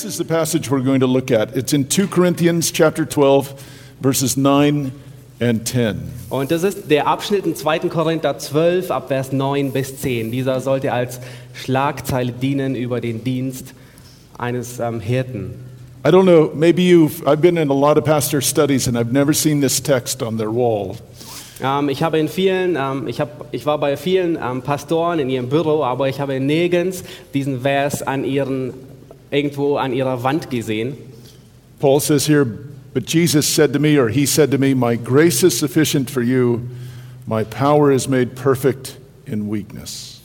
This is the passage we're going to look at. It's in 2 Corinthians chapter 12 verses 9 and 10. Und das ist der Abschnitt in 2. Korinther 12 ab Vers 9 bis 10. Dieser sollte als Schlagzeile dienen über den Dienst eines ähm, Hirten. I don't know, maybe you've I've been in a lot of pastor studies and I've never seen this text on their wall. Ähm, ich habe in vielen, ähm, ich, hab, ich war bei vielen ähm, Pastoren in ihrem Büro, aber ich habe nirgends diesen Vers an ihren, irgendwo an ihrer Wand gesehen. Paul says here, but Jesus said to me or he said to me, my grace is sufficient for you. My power is made perfect in weakness.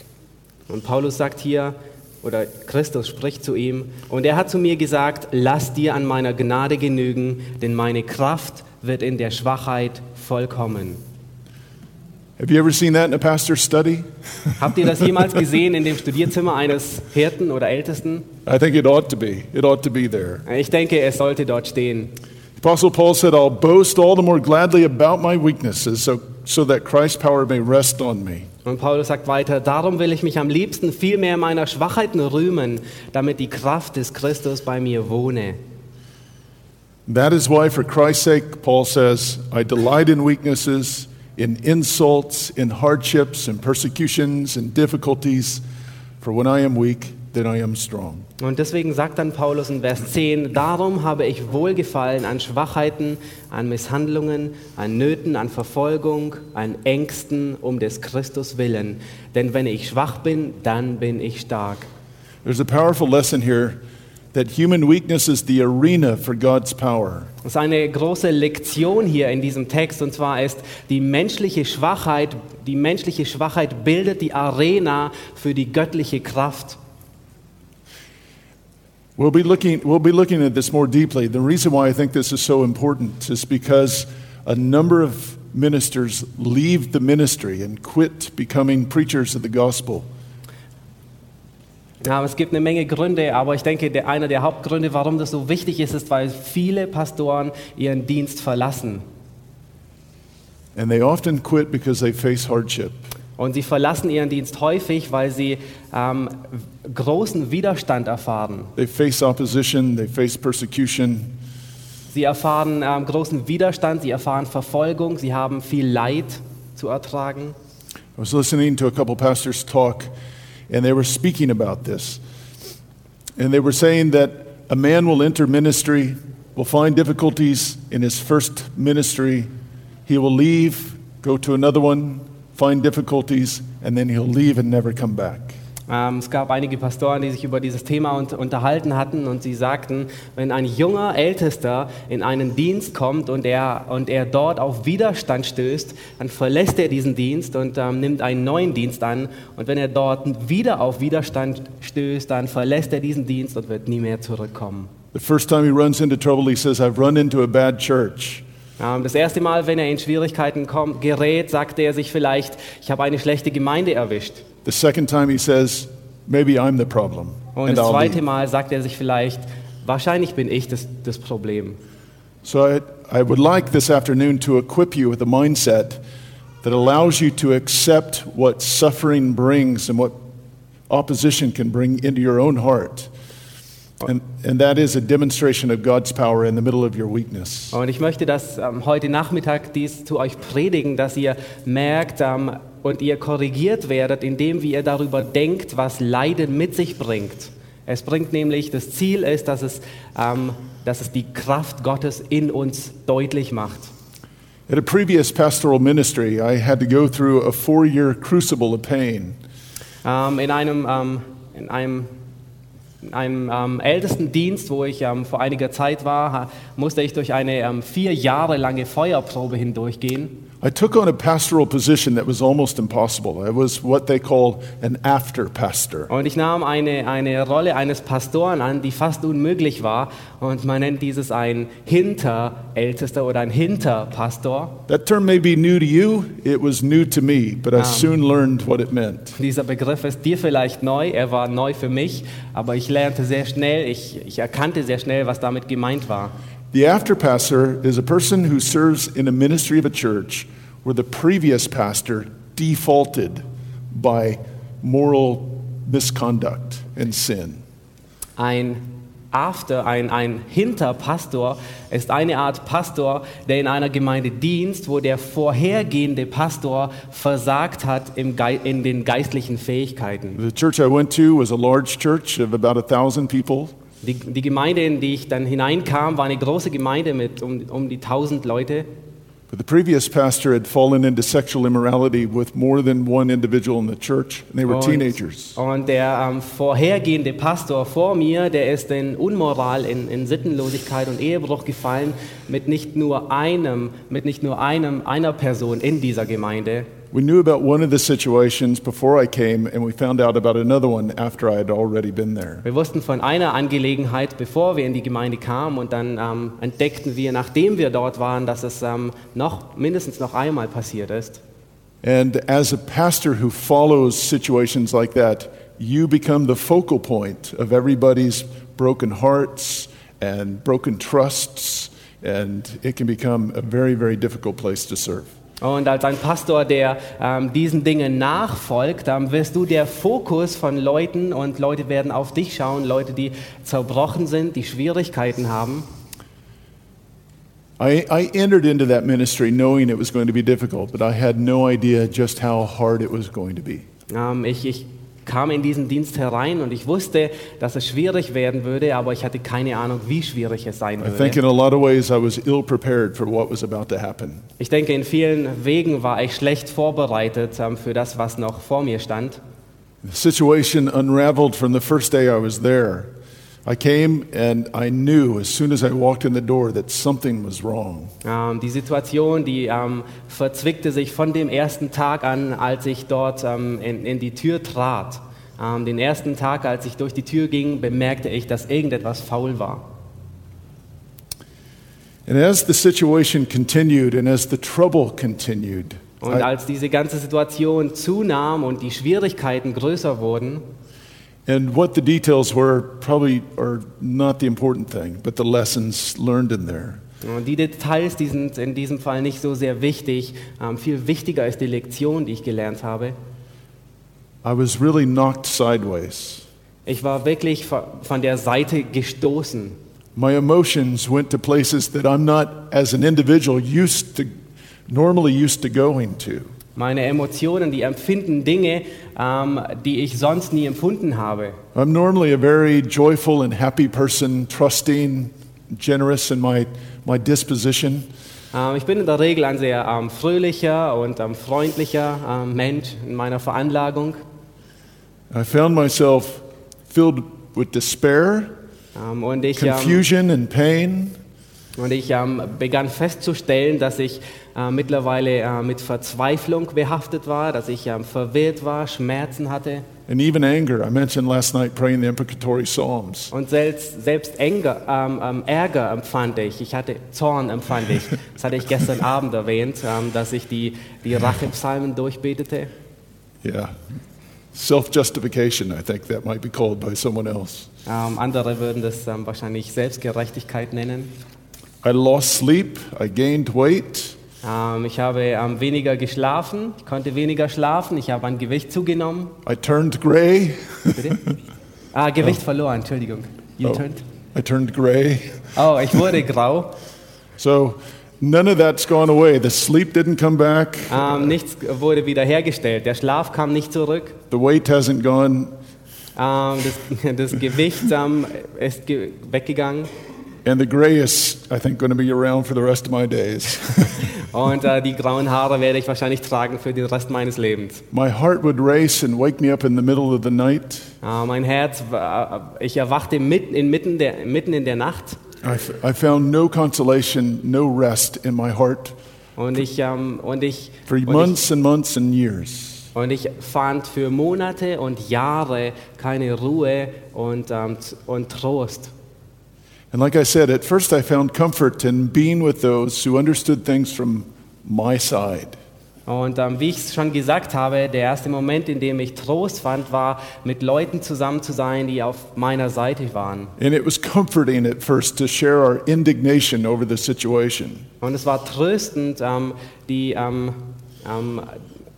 Und Paulus sagt hier, oder Christus spricht zu ihm, und er hat zu mir gesagt, lass dir an meiner Gnade genügen, denn meine Kraft wird in der Schwachheit vollkommen. Have you ever seen that in a pastor's study? Habt ihr das jemals gesehen in dem Studierzimmer eines Hirten oder Ältesten? I think it ought to be. It ought to be there. Ich denke, es sollte dort stehen. Apostle Paul said, I'll boast all the more gladly about my weaknesses so, so that Christ's power may rest on me. Und Paulus sagt weiter, darum will ich mich am liebsten viel mehr meiner Schwachheiten rühmen, damit die Kraft des Christus bei mir wohne. That is why, for Christ's sake, Paul says, I delight in weaknesses, in insults, in hardships, in persecutions, in difficulties. For when I am weak, then I am strong. Und deswegen sagt dann Paulus in Vers 10, darum habe ich Wohlgefallen an Schwachheiten, an Misshandlungen, an Nöten, an Verfolgung, an Ängsten um des Christus willen. Denn wenn ich schwach bin, dann bin ich stark. There's a powerful lesson here that human weakness is the arena for God's power. Das ist eine große Lektion hier in diesem Text und zwar ist die menschliche Schwachheit, die menschliche Schwachheit bildet die Arena für die göttliche Kraft. We'll be, looking, we'll be looking at this more deeply. The reason why I think this is so important is because a number of ministers leave the ministry and quit becoming preachers of the gospel. Ja, es gibt eine Menge Gründe, aber ich denke, der, einer der Hauptgründe, warum das so wichtig ist, ist, weil viele Pastoren ihren Dienst verlassen. And they often quit because they face hardship. Und sie verlassen ihren Dienst häufig, weil sie ähm, großen Widerstand erfahren. They face opposition, they face persecution, Sie erfahren ähm, großen Widerstand, sie erfahren Verfolgung, sie haben viel Leid zu ertragen. I was listening to a couple pastors talk, and they were speaking about this. And they were saying that a man will enter ministry, will find difficulties in his first ministry, he will leave, go to another one, find difficulties, and then he'll leave and never come back. Ähm, es gab einige Pastoren, die sich über dieses Thema un unterhalten hatten und sie sagten, wenn ein junger Ältester in einen Dienst kommt und er, und er dort auf Widerstand stößt, dann verlässt er diesen Dienst und ähm, nimmt einen neuen Dienst an. Und wenn er dort wieder auf Widerstand stößt, dann verlässt er diesen Dienst und wird nie mehr zurückkommen. The first time he runs into trouble, he says, I've run into a bad church. Ähm, das erste Mal, wenn er in Schwierigkeiten kommt, gerät, sagt er sich vielleicht, ich habe eine schlechte Gemeinde erwischt. The second time he says, maybe I'm the problem. Und and das zweite. Mal sagt er sich vielleicht, wahrscheinlich bin ich das, das Problem. So I, I would like this afternoon to equip you with a mindset that allows you to accept what suffering brings and what opposition can bring into your own heart. And, and that is a demonstration of God's power in the middle of your weakness. Und ich möchte das ähm, heute Nachmittag dies zu euch predigen, dass ihr merkt ähm, und ihr korrigiert werdet, indem wie ihr darüber denkt, was Leiden mit sich bringt. Es bringt nämlich, das Ziel ist, dass es, ähm, dass es die Kraft Gottes in uns deutlich macht. At a previous pastoral ministry, I had to go through a four year crucible of pain. Ähm, in einem, ähm, in einem, in einem ähm, ältesten Dienst, wo ich vor einiger Zeit war, musste ich durch eine vier Jahre lange Feuerprobe hindurchgehen. I took on a pastoral position that was almost impossible. I was what they call an after pastor. Und ich nahm eine, eine Rolle eines Pastoren an, die fast unmöglich war. Und man nennt dieses ein Hinterältester oder ein Hinterpastor. That term may be new to you, it was new to me, but I soon learned what it meant. Dieser Begriff ist dir vielleicht neu, er war neu für mich, aber ich lernte sehr schnell, ich, ich erkannte sehr schnell, was damit gemeint war. The after pastor is a person who serves in a ministry of a church where the previous pastor defaulted by moral misconduct and sin. Ein After, ein, ein Hinterpastor ist eine Art Pastor, der in einer Gemeinde dienst, wo der vorhergehende Pastor versagt hat im Gei in den geistlichen Fähigkeiten. The church I went to was a large church of about a thousand people. Die, die Gemeinde, in die ich dann hineinkam, war eine große Gemeinde mit um, um die 1000 Leute. But the previous pastor had fallen into sexual immorality with more than one individual in the church, and they were teenagers. Und der ähm, vorhergehende Pastor vor mir, der ist in Unmoral, in, in Sittenlosigkeit und Ehebruch gefallen mit nicht nur einem, mit nicht nur einem, einer Person in dieser Gemeinde. We knew about one of the situations before I came, and we found out about another one after I had already been there. Wir wussten von einer Angelegenheit, bevor wir in die Gemeinde kamen, und dann ähm, entdeckten wir, nachdem wir dort waren, dass es ähm, noch mindestens noch einmal passiert ist. And as a pastor who follows situations like that, you become the focal point of everybody's broken hearts and broken trusts, and it can become a very, very difficult place to serve. Und als ein Pastor, der ähm, diesen Dingen nachfolgt, dann wirst du der Fokus von Leuten und Leute werden auf dich schauen, Leute, die zerbrochen sind, die Schwierigkeiten haben. I, I entered into that ministry knowing it was going to be difficult, but I had no idea just how hard it was going to be. Ähm, ich, ich kam in diesen Dienst herein und ich wusste, dass es schwierig werden würde, aber ich hatte keine Ahnung, wie schwierig es sein I think in würde. a lot of ways I was ill prepared for what was about to happen. Ich denke, in vielen Wegen war ich schlecht vorbereitet ähm, für das, was noch vor mir stand. The situation unraveled from the first day I was there. Die Situation, die ähm, verzwickte sich von dem ersten Tag an, als ich dort ähm, in, in die Tür trat. Ähm, den ersten Tag, als ich durch die Tür ging, bemerkte ich, dass irgendetwas faul war. And as the situation continued and as the trouble continued, Und als diese ganze Situation zunahm und die Schwierigkeiten größer wurden, and what the details were probably are not the important thing, but the lessons learned in there. und die Details, die sind in diesem Fall nicht so sehr wichtig. Ähm, viel wichtiger ist die Lektion, die ich gelernt habe. I was really knocked sideways. Ich war wirklich von von der Seite gestoßen. My emotions went to places that I'm not, as an individual, used to, normally used to going to. Meine Emotionen, die empfinden Dinge, ähm, die ich sonst nie empfunden habe. I'm normally a very joyful and happy person, trusting, generous in my, my disposition. Ähm, ich bin in der Regel ein sehr ähm, fröhlicher und ähm, freundlicher ähm, Mensch in meiner Veranlagung. I found myself filled with despair, Ähm, und ich, confusion, and pain. und ich begann festzustellen, dass ich äh, mittlerweile äh, mit Verzweiflung behaftet war, dass ich ähm, verwirrt war, Schmerzen hatte. And even anger. I mentioned last night praying the imprecatory Psalms. Und selbst, selbst Ärger, ähm, ähm, Ärger empfand ich, ich hatte Zorn empfand ich. Das hatte ich gestern Abend erwähnt, ähm, dass ich die, die Rachepsalmen durchbetete. Yeah. Self justification, I think that might be called by someone else. Ähm, andere würden das ähm, wahrscheinlich Selbstgerechtigkeit nennen. I lost sleep. I gained weight. Ähm, ich habe ähm, weniger geschlafen, ich konnte weniger schlafen, ich habe an Gewicht zugenommen. I turned gray. Bitte? Ah, Gewicht verloren, Entschuldigung. You Oh. turned? I turned gray. Oh, ich wurde grau. So none of that's gone away. The sleep didn't come back. Ähm, nichts wurde wiederhergestellt. Der Schlaf kam nicht zurück. The weight hasn't gone. Ähm, das, das Gewicht ähm, ist ge weggegangen. And the gray is, I think, going to be around for the rest of my days. Und äh, die grauen Haare werde ich wahrscheinlich tragen für den Rest meines Lebens. my heart would race and wake me up in the middle of the night. Äh, mein Herz, war- ich erwachte mitten, inmitten, der, mitten in der Nacht. I, I found no consolation, no rest in my heart Und ich, ähm, und ich, for und ich, months and months and years. und ich fand für Monate und Jahre keine Ruhe und, ähm, und Trost. And like I said, at first I found comfort in being with those who understood things from my side. Und ähm, wie ich es schon gesagt habe, der erste Moment, in dem ich Trost fand, war, mit Leuten zusammen zu sein, die auf meiner Seite waren. Und es war tröstend, ähm, die, ähm, ähm,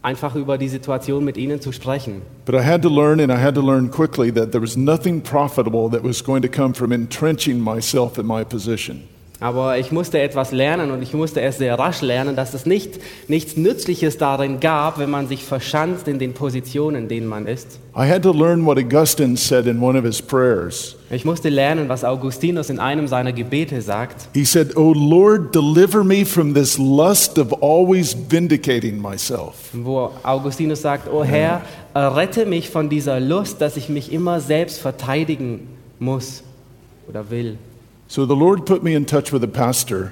einfach über die Situation mit ihnen zu sprechen. But I had to learn, and I had to learn quickly, that there was nothing profitable that was going to come from entrenching myself in my position. Aber ich musste etwas lernen und ich musste es sehr rasch lernen, dass es nicht, nichts Nützliches darin gab, wenn man sich verschanzt in den Positionen, in denen man ist. I had to learn what Augustine said in one of his prayers. Ich musste lernen, was Augustinus in einem seiner Gebete sagt. He said, O Lord, deliver me from this lust of always vindicating myself. wo Augustinus sagt, O Herr, rette mich von dieser Lust, dass ich mich immer selbst verteidigen muss oder will. So the Lord put me in touch with a pastor,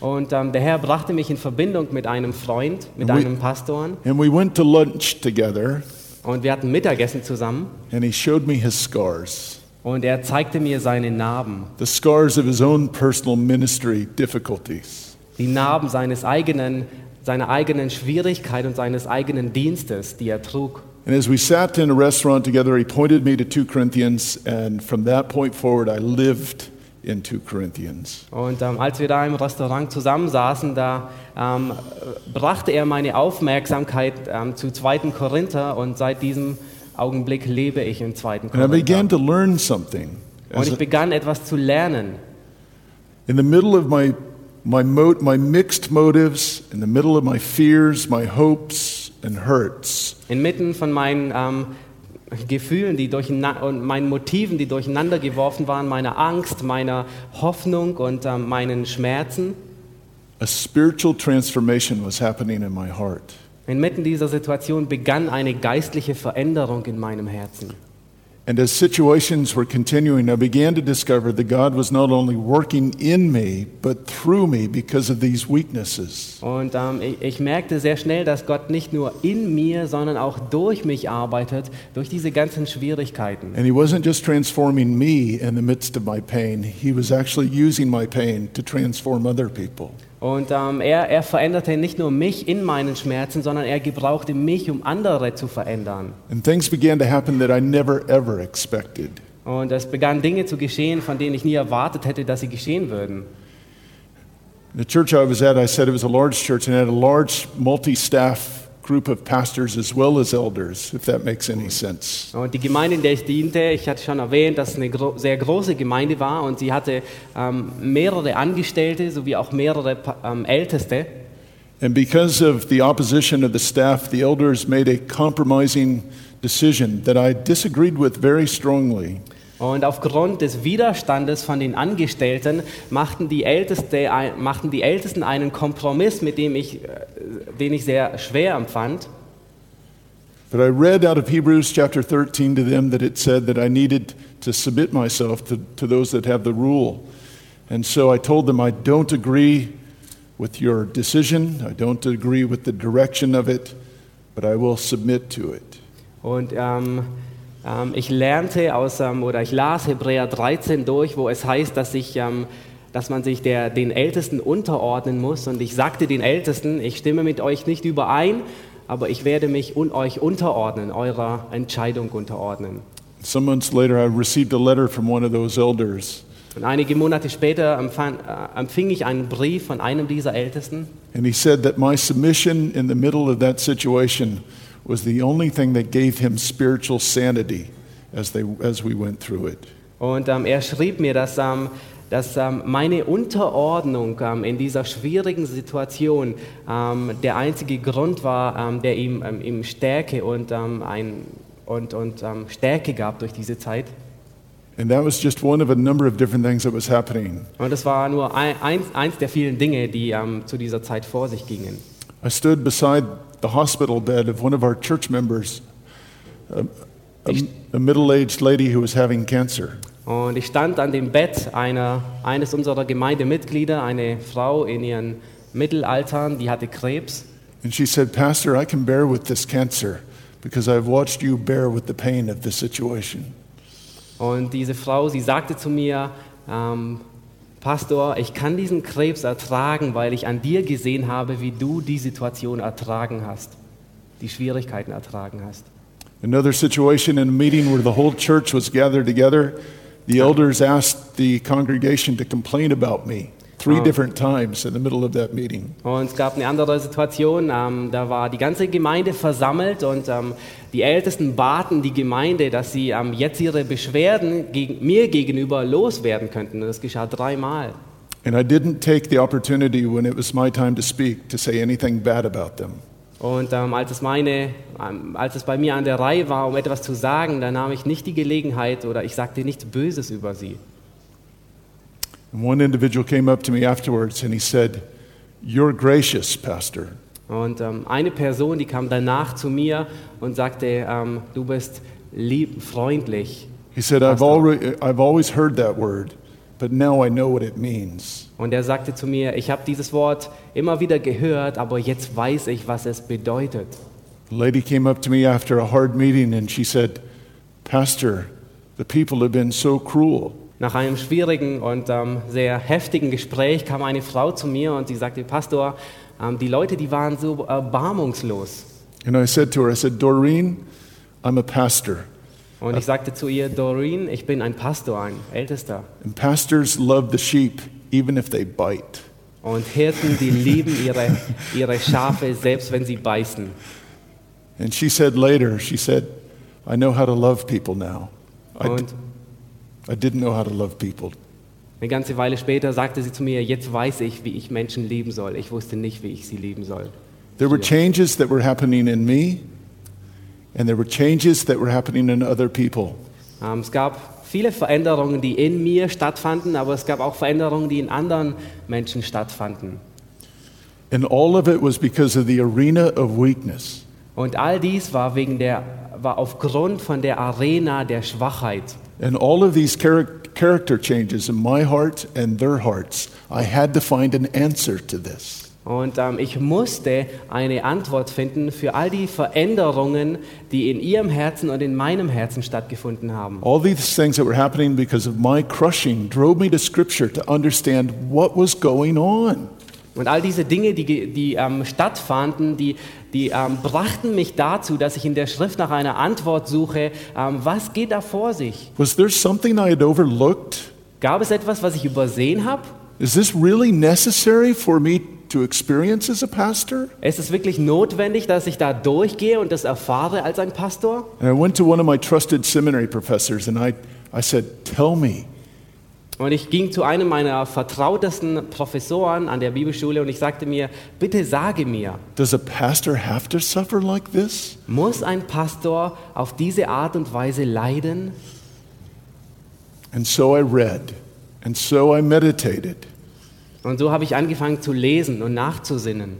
Und ähm, der Herr brachte mich in Verbindung mit einem Freund, mit wir- einem Pastor. and we went to lunch together, Und wir hatten Mittagessen zusammen. and he showed me his scars, Und er zeigte mir seine Narben. the scars of his own personal ministry difficulties. Die Narben seines eigenen, seiner eigenen Schwierigkeit und seines eigenen Dienstes, die er trug. And as we sat in a restaurant together, he pointed me to 2 Corinthians, and from that point forward, I lived in 2 Corinthians. Und ähm, als wir da im Restaurant zusammensaßen, da ähm, äh, brachte er meine Aufmerksamkeit ähm, zu 2. Korinther und seit diesem Augenblick lebe ich im 2. And I began Korinther. to learn something. Und ich begann etwas zu lernen. in the middle of my, my, mo- my mixed motives, in the middle of my fears, my hopes, and hurts, Inmitten von meinen ähm, Gefühlen die durcheina- und meinen Motiven, die durcheinander geworfen waren, meiner Angst, meiner Hoffnung und ähm, meinen Schmerzen. a spiritual transformation was happening in my heart. Inmitten dieser Situation begann eine geistliche Veränderung in meinem Herzen. And as situations were continuing, I began to discover that God was not only working in me, but through me because of these weaknesses. Und ähm, ich, ich merkte sehr schnell, dass Gott nicht nur in mir, sondern auch durch mich arbeitet, durch diese ganzen Schwierigkeiten. And He wasn't just transforming me in the midst of my pain, He was actually using my pain to transform other people. Und ähm, er, er veränderte nicht nur mich in meinen Schmerzen, sondern er gebrauchte mich, um andere zu verändern. And things began to happen that I never ever expected. Und es begannen Dinge zu geschehen, von denen ich nie erwartet hätte, dass sie geschehen würden. The church I was at, I said it was a large church and it had a large multi staff group of pastors as well as elders, if that makes any sense. Und die Gemeinde, in der ich diente, ich hatte schon erwähnt, dass es eine gro sehr große Gemeinde war und sie hatte ähm, mehrere Angestellte sowie auch mehrere ähm, Älteste. And because of the opposition of the staff, the elders made a compromising decision that I disagreed with very strongly. Und aufgrund des Widerstandes von den Angestellten machten die, Älteste, machten die Ältesten einen Kompromiss, mit dem ich, äh, den ich sehr schwer empfand. But I read out of Hebrews chapter 13 to them that it said that I needed to submit myself to, to those that have the rule. And so I told them I don't agree with your decision, I don't agree with the direction of it, but I will submit to it. Und ähm, ich lernte aus, ähm, oder ich las Hebräer 13 durch, wo es heißt, dass, ich, ähm, dass man sich der, den Ältesten unterordnen muss. Und ich sagte den Ältesten, ich stimme mit euch nicht überein, aber ich werde mich un euch unterordnen, eurer Entscheidung unterordnen. Some months later, I received a letter from one of those elders, Und einige Monate später äh, empfing ich einen Brief von einem dieser Ältesten. and he said that my submission in the middle of that situation was the only thing that gave him spiritual sanity as, they, as we went through it. Und ähm, er schrieb mir, dass, ähm, dass ähm, meine Unterordnung in dieser schwierigen Situation der einzige Grund war, der ihm, ihm Stärke und, ein, und, und Stärke gab durch diese Zeit. And that was just one of a number of different things that was happening. Und das war nur ein, eins, eins der vielen Dinge, die zu dieser Zeit vor sich gingen. I stood beside the hospital bed of one of our church members, a, a, a middle aged lady who was having cancer. Und ich stand an dem Bett einer, eines unserer Gemeindemitglieder, eine Frau in ihren Mittelaltern, die hatte Krebs. And she said, Pastor, I can bear with this cancer because I've watched you bear with the pain of the situation. Und diese Frau, sie sagte zu mir, ähm, Pastor, ich kann diesen Krebs ertragen, weil ich an dir gesehen habe, wie du die Situation ertragen hast, die Schwierigkeiten ertragen hast. Another situation in a meeting where the whole church was gathered together, the elders asked the congregation to complain about me three different times in the middle of that meeting. Und es gab eine andere Situation, ähm, da war die ganze Gemeinde versammelt und ähm, die Ältesten baten die Gemeinde, dass sie ähm, jetzt ihre Beschwerden gegen, mir gegenüber loswerden könnten. Und das geschah dreimal. And I didn't take the opportunity when it was my time to speak to say anything bad about them. Und ähm, als, es meine, ähm, als es bei mir an der Reihe war, um etwas zu sagen, da nahm ich nicht die Gelegenheit oder ich sagte nichts Böses über sie. And one individual came up to me afterwards and he said, You're gracious, Pastor. Und ähm, eine Person, die kam danach zu mir und sagte, ähm, du bist lieb, freundlich. He said, I've, already, I've always heard that word, but now I know what it means. Und er sagte zu mir, ich habe dieses Wort immer wieder gehört, aber jetzt weiß ich, was es bedeutet. A lady came up to me after a hard meeting and she said, Pastor, the people have been so cruel. Nach einem schwierigen und ähm, sehr heftigen Gespräch kam eine Frau zu mir und sie sagte, Pastor, ähm, die Leute, die waren so erbarmungslos. And I said to her, I said, Doreen, I'm a pastor. Und ich sagte zu ihr, Doreen, ich bin ein Pastor, ein Ältester. And pastors love the sheep even if they bite. Und Hirten, die lieben ihre, ihre Schafe, selbst wenn sie beißen. And she said later, she said, I know how to love people now. Und I didn't know how to love people. eine ganze Weile später sagte sie zu mir, jetzt weiß ich, wie ich Menschen lieben soll. Ich wusste nicht, wie ich sie lieben soll. There were changes that were happening in me, and there were changes that were happening in other people. Ähm, es gab viele Veränderungen, die in mir stattfanden, aber es gab auch Veränderungen, die in anderen Menschen stattfanden. And all of it was because of the arena of weakness. Und all dies war wegen der war aufgrund von der Arena der Schwachheit. And all of these char- character changes in my heart and their hearts, I had to find an answer to this. Und ähm, ich musste eine Antwort finden für all die Veränderungen, die in ihrem Herzen und in meinem Herzen stattgefunden haben. All these things that were happening because of my crushing drove me to Scripture to understand what was going on. Und all diese Dinge, die, die ähm, stattfanden, die, die ähm, brachten mich dazu, dass ich in der Schrift nach einer Antwort suche, ähm, was geht da vor sich? Was there something I had overlooked? Gab es etwas, was ich übersehen habe? Is this really necessary for me to experience as a pastor? Ist es wirklich notwendig, dass ich da durchgehe und das erfahre als ein Pastor? And I went to one of my trusted seminary professors and I, I said, Tell me, Und ich ging zu einem meiner vertrautesten Professoren an der Bibelschule und ich sagte mir, bitte sage mir, does a pastor have to suffer like this? muss ein Pastor auf diese Art und Weise leiden? And so I read, and so I meditated, Und so habe ich angefangen zu lesen und nachzusinnen.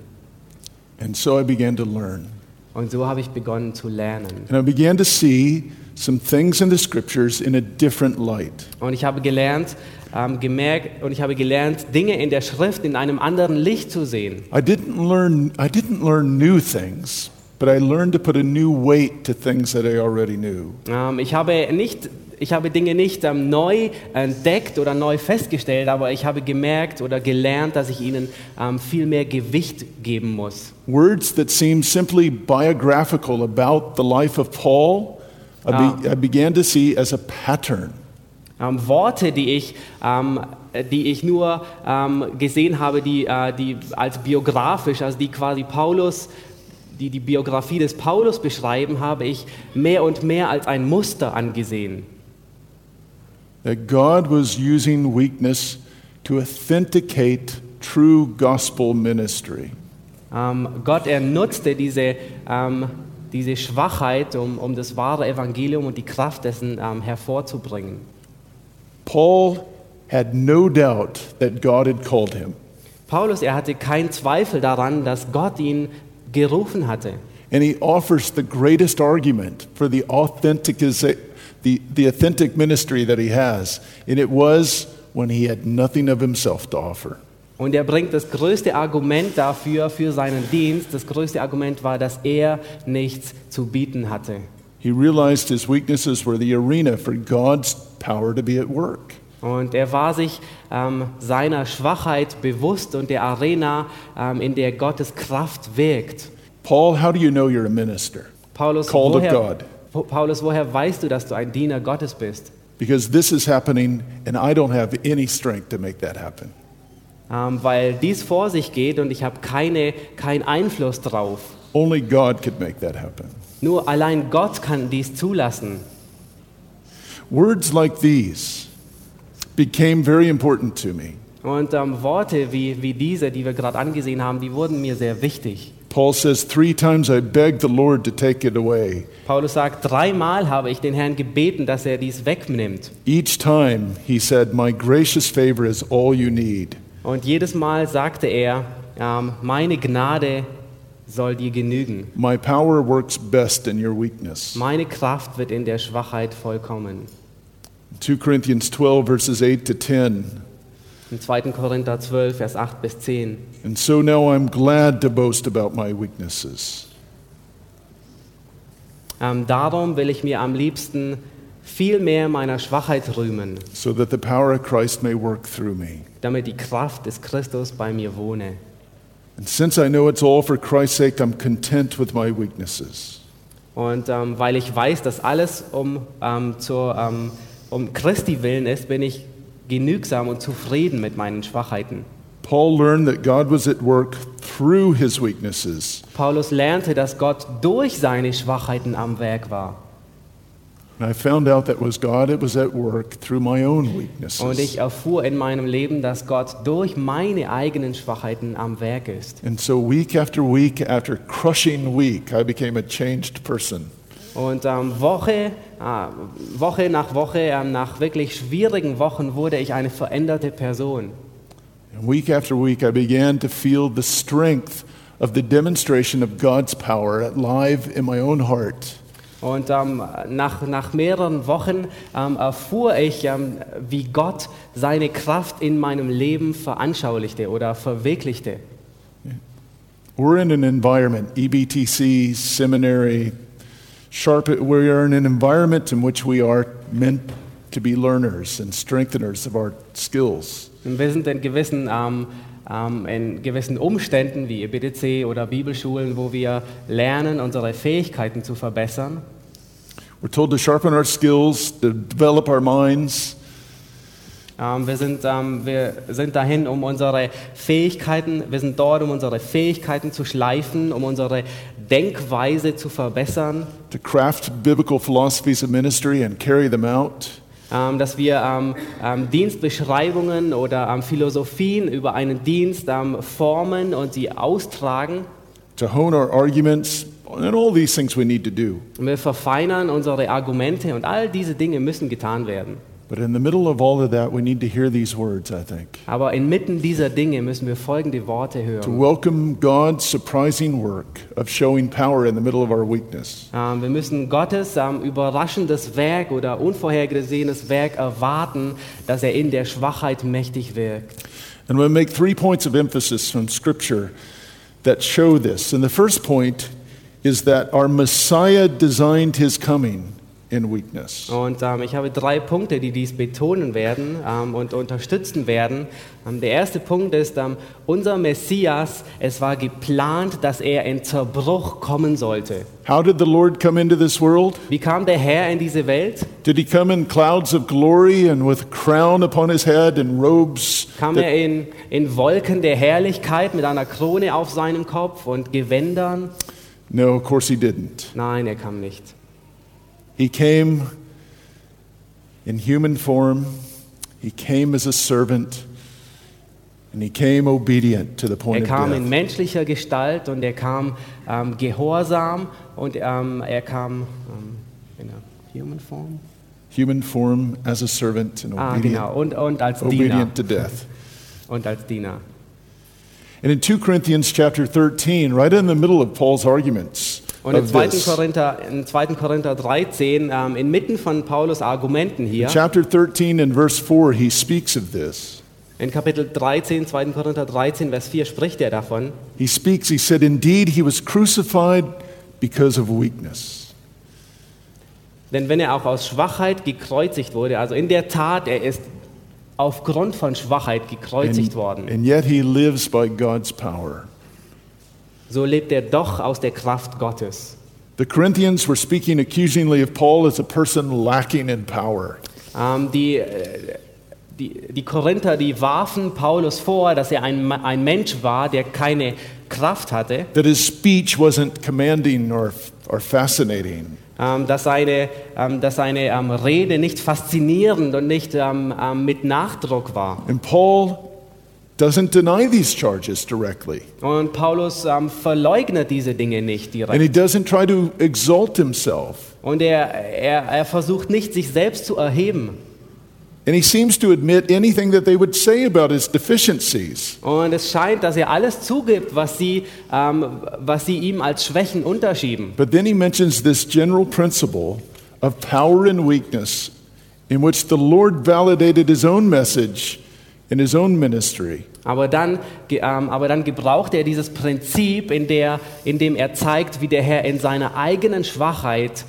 and so I began to learn. Und so habe ich begonnen zu lernen. And I began to see some things in the scriptures in a different light. Und ich habe gelernt, ähm, gemerkt und ich habe gelernt, Dinge in der Schrift in einem anderen Licht zu sehen. I didn't learn I didn't learn new things, but I learned to put a new weight to things that I already knew. Ähm, ich habe nicht, ich habe Dinge nicht ähm, neu entdeckt oder neu festgestellt, aber ich habe gemerkt oder gelernt, dass ich ihnen ähm, viel mehr Gewicht geben muss. Words that seem simply biographical about the life of Paul, I, be, I began to see as a pattern. Ähm, Worte, die ich, ähm, die ich nur ähm, gesehen habe, die, äh, die als biografisch, also die quasi Paulus, die die Biografie des Paulus beschreiben, habe ich mehr und mehr als ein Muster angesehen. That God was using weakness to authenticate true gospel ministry. Gott, er nutzte diese, diese Schwachheit, um, um das wahre Evangelium und die Kraft dessen ähm, hervorzubringen. Paul had no doubt that God had called him. Paulus, er hatte keinen Zweifel daran, dass Gott ihn gerufen hatte. And he offers the greatest argument for the authentic, the, the authentic ministry that he has. And it was when he had nothing of himself to offer. Und er bringt das größte Argument dafür, für seinen Dienst. Das größte Argument war, dass er nichts zu bieten hatte. He realized his weaknesses were the arena for God's power to be at work. Und er war sich ähm, seiner Schwachheit bewusst und der Arena, ähm, in der Gottes Kraft wirkt. Paul, how do you know you're a minister? Paulus Called of woher, God. Wo- Paulus, woher weißt du, dass du ein Diener Gottes bist? Because this is happening and I don't have any strength to make that happen. Ähm, weil dies vor sich geht und ich habe keine, keinen Einfluss drauf. Only God could make that happen. Nur allein Gott kann dies zulassen. Words like these became very important to me. Und ähm, Worte wie, wie diese, die wir gerade angesehen haben, die wurden mir sehr wichtig. Paul says, Three times I begged the Lord to take it away. Paulus sagt, dreimal habe ich den Herrn gebeten, dass er dies wegnimmt. Each time he said, My gracious favor is all you need. Und jedes Mal sagte er, ähm, meine Gnade soll dir genügen. My power works best in your weakness. Meine Kraft wird in der Schwachheit vollkommen. 2 Corinthians 12, verses 8 to 10. Im 2. Korinther 12, Vers 8 bis 10. And so now I'm glad to boast about my weaknesses. Ähm, darum will ich mir am liebsten viel mehr meiner Schwachheit rühmen, so that the power of Christ may work through me. damit die Kraft des Christus bei mir wohne. And since I know it's all for Christ's sake, I'm content with my weaknesses. Und ähm, weil ich weiß, dass alles um, ähm, zur, ähm, um Christi willen ist, bin ich genügsam und zufrieden mit meinen Schwachheiten. Paul learned that God was at work through his weaknesses. Paulus lernte, dass Gott durch seine Schwachheiten am Werk war. Und ich erfuhr in meinem Leben, dass Gott durch meine eigenen Schwachheiten am Werk ist. And so, week after week after crushing week, I became a changed person. Und ähm, Woche, äh, Woche nach Woche, ähm, nach wirklich schwierigen Wochen wurde ich eine veränderte Person. And week after week, I began to feel the strength of the demonstration of God's power alive in my own heart. Und ähm, nach, nach mehreren Wochen ähm, erfuhr ich, ähm, wie Gott seine Kraft in meinem Leben veranschaulichte oder verwirklichte. We're in an environment, EBTC, seminary, sharp, we are in an environment in which we are meant to be learners and strengtheners of our skills. Und wir sind in gewissen, ähm, ähm, in gewissen Umständen wie EBTC oder Bibelschulen, wo wir lernen, unsere Fähigkeiten zu verbessern. We're told to sharpen our skills, to develop our minds, Ähm, wir, sind, ähm, wir sind dahin, um unsere Fähigkeiten, wir sind dort, um unsere Fähigkeiten zu schleifen, um unsere Denkweise zu verbessern, to craft biblical philosophies of ministry and carry them out. Ähm, dass wir ähm, ähm, Dienstbeschreibungen oder Philosophien über einen Dienst formen und sie austragen. to hone our arguments, and all these things we need to do. Wir verfeinern unsere Argumente und all diese Dinge müssen getan werden. But in the middle of all of that, we need to hear these words, I think. Aber inmitten dieser Dinge müssen wir folgende Worte hören. To welcome God's surprising work of showing power in the middle of our weakness. Ähm, wir müssen Gottes ähm, überraschendes Werk oder unvorhergesehenes Werk erwarten, dass er in der Schwachheit mächtig wirkt. And we'll make three points of emphasis from Scripture that show this. And the first point is that our Messiah designed his coming in weakness. Und ähm, ich habe drei Punkte, die dies betonen werden ähm, und unterstützen werden. Ähm, der erste Punkt ist, ähm, unser Messias, es war geplant, dass er in Zerbruch kommen sollte. How did the Lord come into this world? Wie kam der Herr in diese Welt? Did he come in clouds of glory and with a crown upon his head and robes? Kam er in, in Wolken der Herrlichkeit mit einer Krone auf seinem Kopf und Gewändern? No, of course he didn't. Nein, er kam nicht. He came in human form, he came as a servant, and he came obedient to the Er point of kam in menschlicher Gestalt und er kam ähm, gehorsam und ähm, er kam ähm, in human form. Human form as a servant and Ah, obedient, genau. Und, und als Diener. obedient to death. Und als Diener. And in 2 Corinthians chapter 13, right in the middle of Paul's arguments Und im of 2. this, Korinther, im 2. Korinther 13, ähm, inmitten von Paulus Argumenten hier, in chapter 13 and verse 4, he speaks of this. In Kapitel 13, 2. Korinther 13, Vers 4 spricht er davon. He speaks, he said, Indeed, he was crucified because of weakness. Denn wenn er auch aus Schwachheit gekreuzigt wurde, also in der Tat, er ist aufgrund von Schwachheit gekreuzigt worden, and yet he lives by God's power. So lebt er doch aus der Kraft Gottes. The Corinthians were speaking accusingly of Paul as a person lacking in power. Ähm, die, äh, die, die Korinther, die warfen Paulus vor, dass er ein, ein Mensch war, der keine Kraft hatte, that his speech wasn't commanding or, or fascinating. ähm, dass seine, ähm, dass seine ähm, Rede nicht faszinierend und nicht mit Nachdruck war. And Paul doesn't deny these charges directly. Und Paulus ähm, verleugnet diese Dinge nicht And direkt. he doesn't try to exalt himself. Und er, er, er versucht nicht, sich selbst zu erheben. And he seems to admit anything that they would say about his deficiencies. Und es scheint, dass er alles zugibt, was sie, ähm, was sie ihm als Schwächen unterschieben. But then he mentions this general principle of power and weakness in which the Lord validated his own message in his own ministry. Aber dann, ähm, aber dann gebraucht er dieses Prinzip, in, der, in dem er zeigt, wie der Herr in seiner eigenen Schwachheit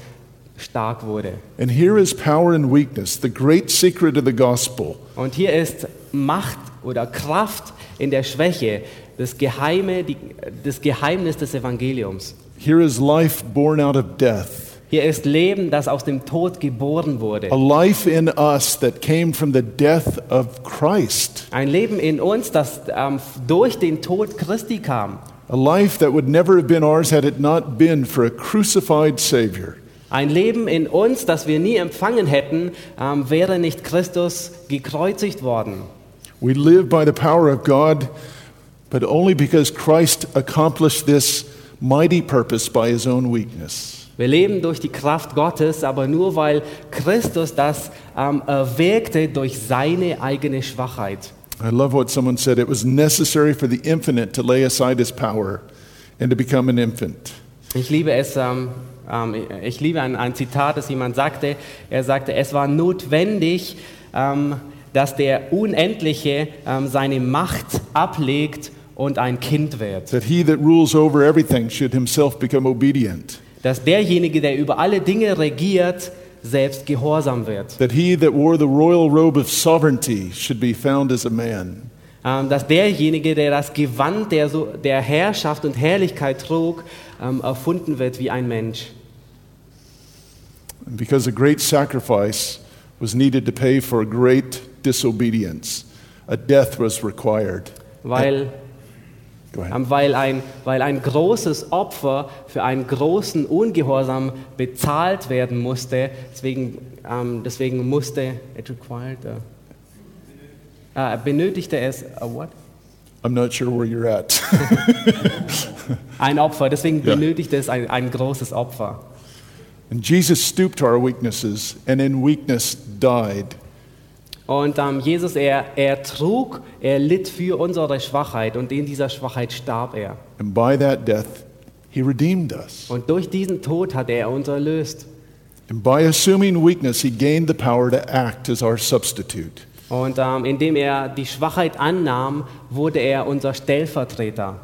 stark wurde. And here is power and weakness, the great secret of the gospel. Und hier ist Macht oder Kraft in der Schwäche, das, Geheime, die, das Geheimnis des Evangeliums. Here is life born out of death. Hier ist Leben, das aus dem Tod geboren a wurde. life in us that came from the death of Christ, Ein Leben in uns, das ähm, durch den Tod Christi kam. a life that would never have been ours had it not been for a crucified Savior. Ein Leben in uns, das wir nie empfangen hätten, ähm, wäre nicht Christus gekreuzigt worden. We live by the power of God, but only because Christ accomplished this mighty purpose by his own weakness. Wir leben durch die Kraft Gottes, aber nur weil Christus das ähm, erwirkte durch seine eigene Schwachheit. I love what someone said. It was necessary for the infinite to lay aside his power and to become an infant. Ich liebe es, ähm, ähm, ich liebe ein, ein Zitat, das jemand sagte. Er sagte, es war notwendig, ähm, dass der Unendliche ähm, seine Macht ablegt und ein Kind wird. That he that rules over everything should himself become obedient. Dass derjenige, der über alle Dinge regiert, selbst gehorsam wird. That he that wore the royal robe of sovereignty should be found as a man. Ähm, dass derjenige, der das Gewand der, so, der Herrschaft und Herrlichkeit trug, ähm, erfunden wird wie ein Mensch. And because a great sacrifice was needed to pay for a great disobedience, a death was required. Weil, Go ähm, weil, ein, weil ein großes Opfer für einen großen Ungehorsam bezahlt werden musste. Deswegen, ähm, deswegen musste, it required, äh, äh, benötigte es, a what? I'm not sure where you're at. Ein Opfer. Deswegen Ja. benötigte es ein, ein großes Opfer. and Jesus stooped to our weaknesses and in weakness died. Und ähm, Jesus, er, er trug, er litt für unsere Schwachheit und in dieser Schwachheit starb er. And by that death, he redeemed us. Und durch diesen Tod hat er uns erlöst. And by assuming weakness, he gained the power to act as our substitute. Und ähm, indem er die Schwachheit annahm, wurde er unser Stellvertreter.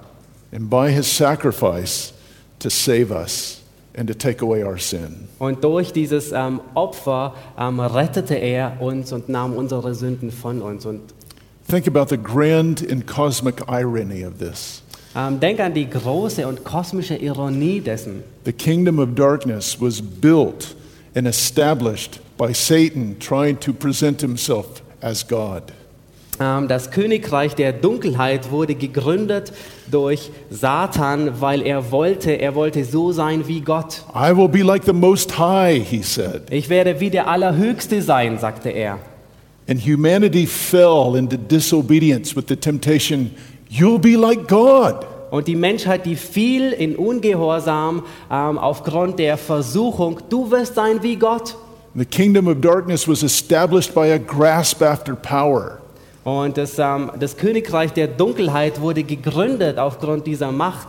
And by his sacrifice to save us and to take away our sin. Und durch dieses ähm, Opfer ähm, rettete er uns und nahm unsere Sünden von uns. Und Think about the grand and cosmic irony of this. ähm, denk an die große und kosmische Ironie dessen. The kingdom of darkness was built and established by Satan trying to present himself as God. Das Königreich der Dunkelheit wurde gegründet durch Satan, weil er wollte, er wollte so sein wie Gott. I will be like the Most High, he said. Ich werde wie der Allerhöchste sein, sagte er. And humanity fell into disobedience with the temptation, you'll be like God. Und die Menschheit, die fiel in Ungehorsam ähm, aufgrund der Versuchung, du wirst sein wie Gott. The kingdom of darkness was established by a grasp after power. Und das, ähm, das Königreich der Dunkelheit wurde gegründet aufgrund dieser Macht.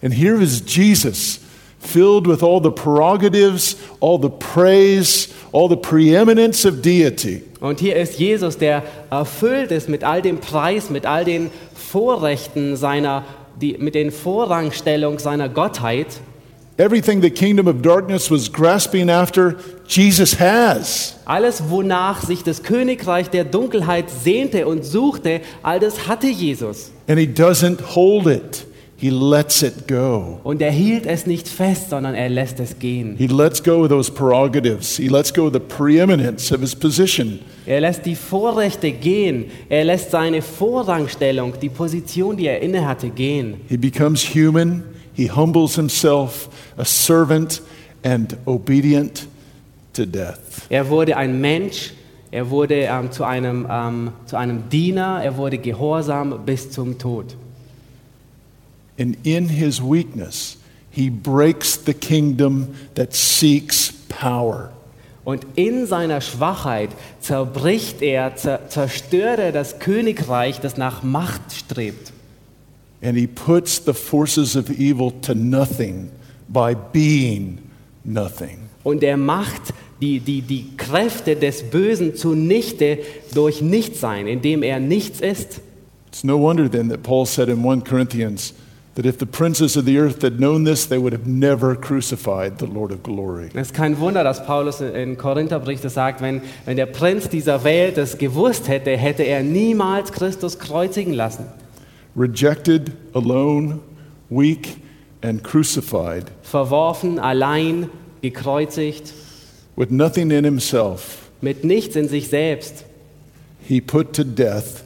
And here is Jesus, filled with all the prerogatives, all the praise, all the preeminence of deity. Und hier ist Jesus, der erfüllt ist mit all dem Preis, mit all den Vorrechten seiner, die, mit den Vorrangstellung seiner Gottheit. Everything the kingdom of darkness was grasping after, Jesus has. Alles, wonach sich das Königreich der Dunkelheit sehnte und suchte, all das hatte Jesus. And he doesn't hold it, he lets it go. Und er hielt es nicht fest, sondern er lässt es gehen. He lets go of those prerogatives, he lets go of the preeminence of his position. Er lässt die Vorrechte gehen. Er lässt seine Vorrangstellung, die Position, die er innehatte, gehen. He becomes human, he humbles himself, a servant, and obedient to death. Er wurde ein Mensch. Er wurde ähm, zu, einem, ähm, zu einem Diener. Er wurde gehorsam bis zum Tod. And in his weakness, he breaks the kingdom that seeks power. Und in seiner Schwachheit zerbricht er, zer zerstört er das Königreich, das nach Macht strebt. And he puts the forces of evil to nothing by being nothing. Und er macht die, die, die Kräfte des Bösen zunichte durch Nichtsein, indem er nichts ist. It's no wonder then that Paul said in 1 Corinthians that if the princes of the earth had known this, they would have never crucified the Lord of glory. Es ist kein Wunder, dass Paulus in Korintherbrief das sagt, wenn, wenn der Prinz dieser Welt das gewusst hätte, hätte er niemals Christus kreuzigen lassen. Rejected, alone, weak, and crucified, Verworfen, allein, gekreuzigt, with nothing in himself, mit nichts in sich selbst, he put to death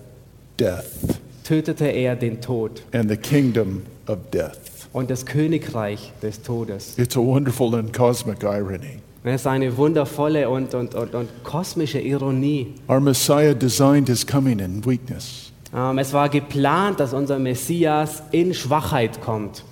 death tötete er den Tod and the kingdom of death. und das Königreich des Todes. It's a wonderful and cosmic irony. Es ist eine wundervolle und, und, und, und kosmische Ironie. Our Messiah designed his coming in weakness. Ähm, es war geplant, dass unser Messias in Schwachheit kommt.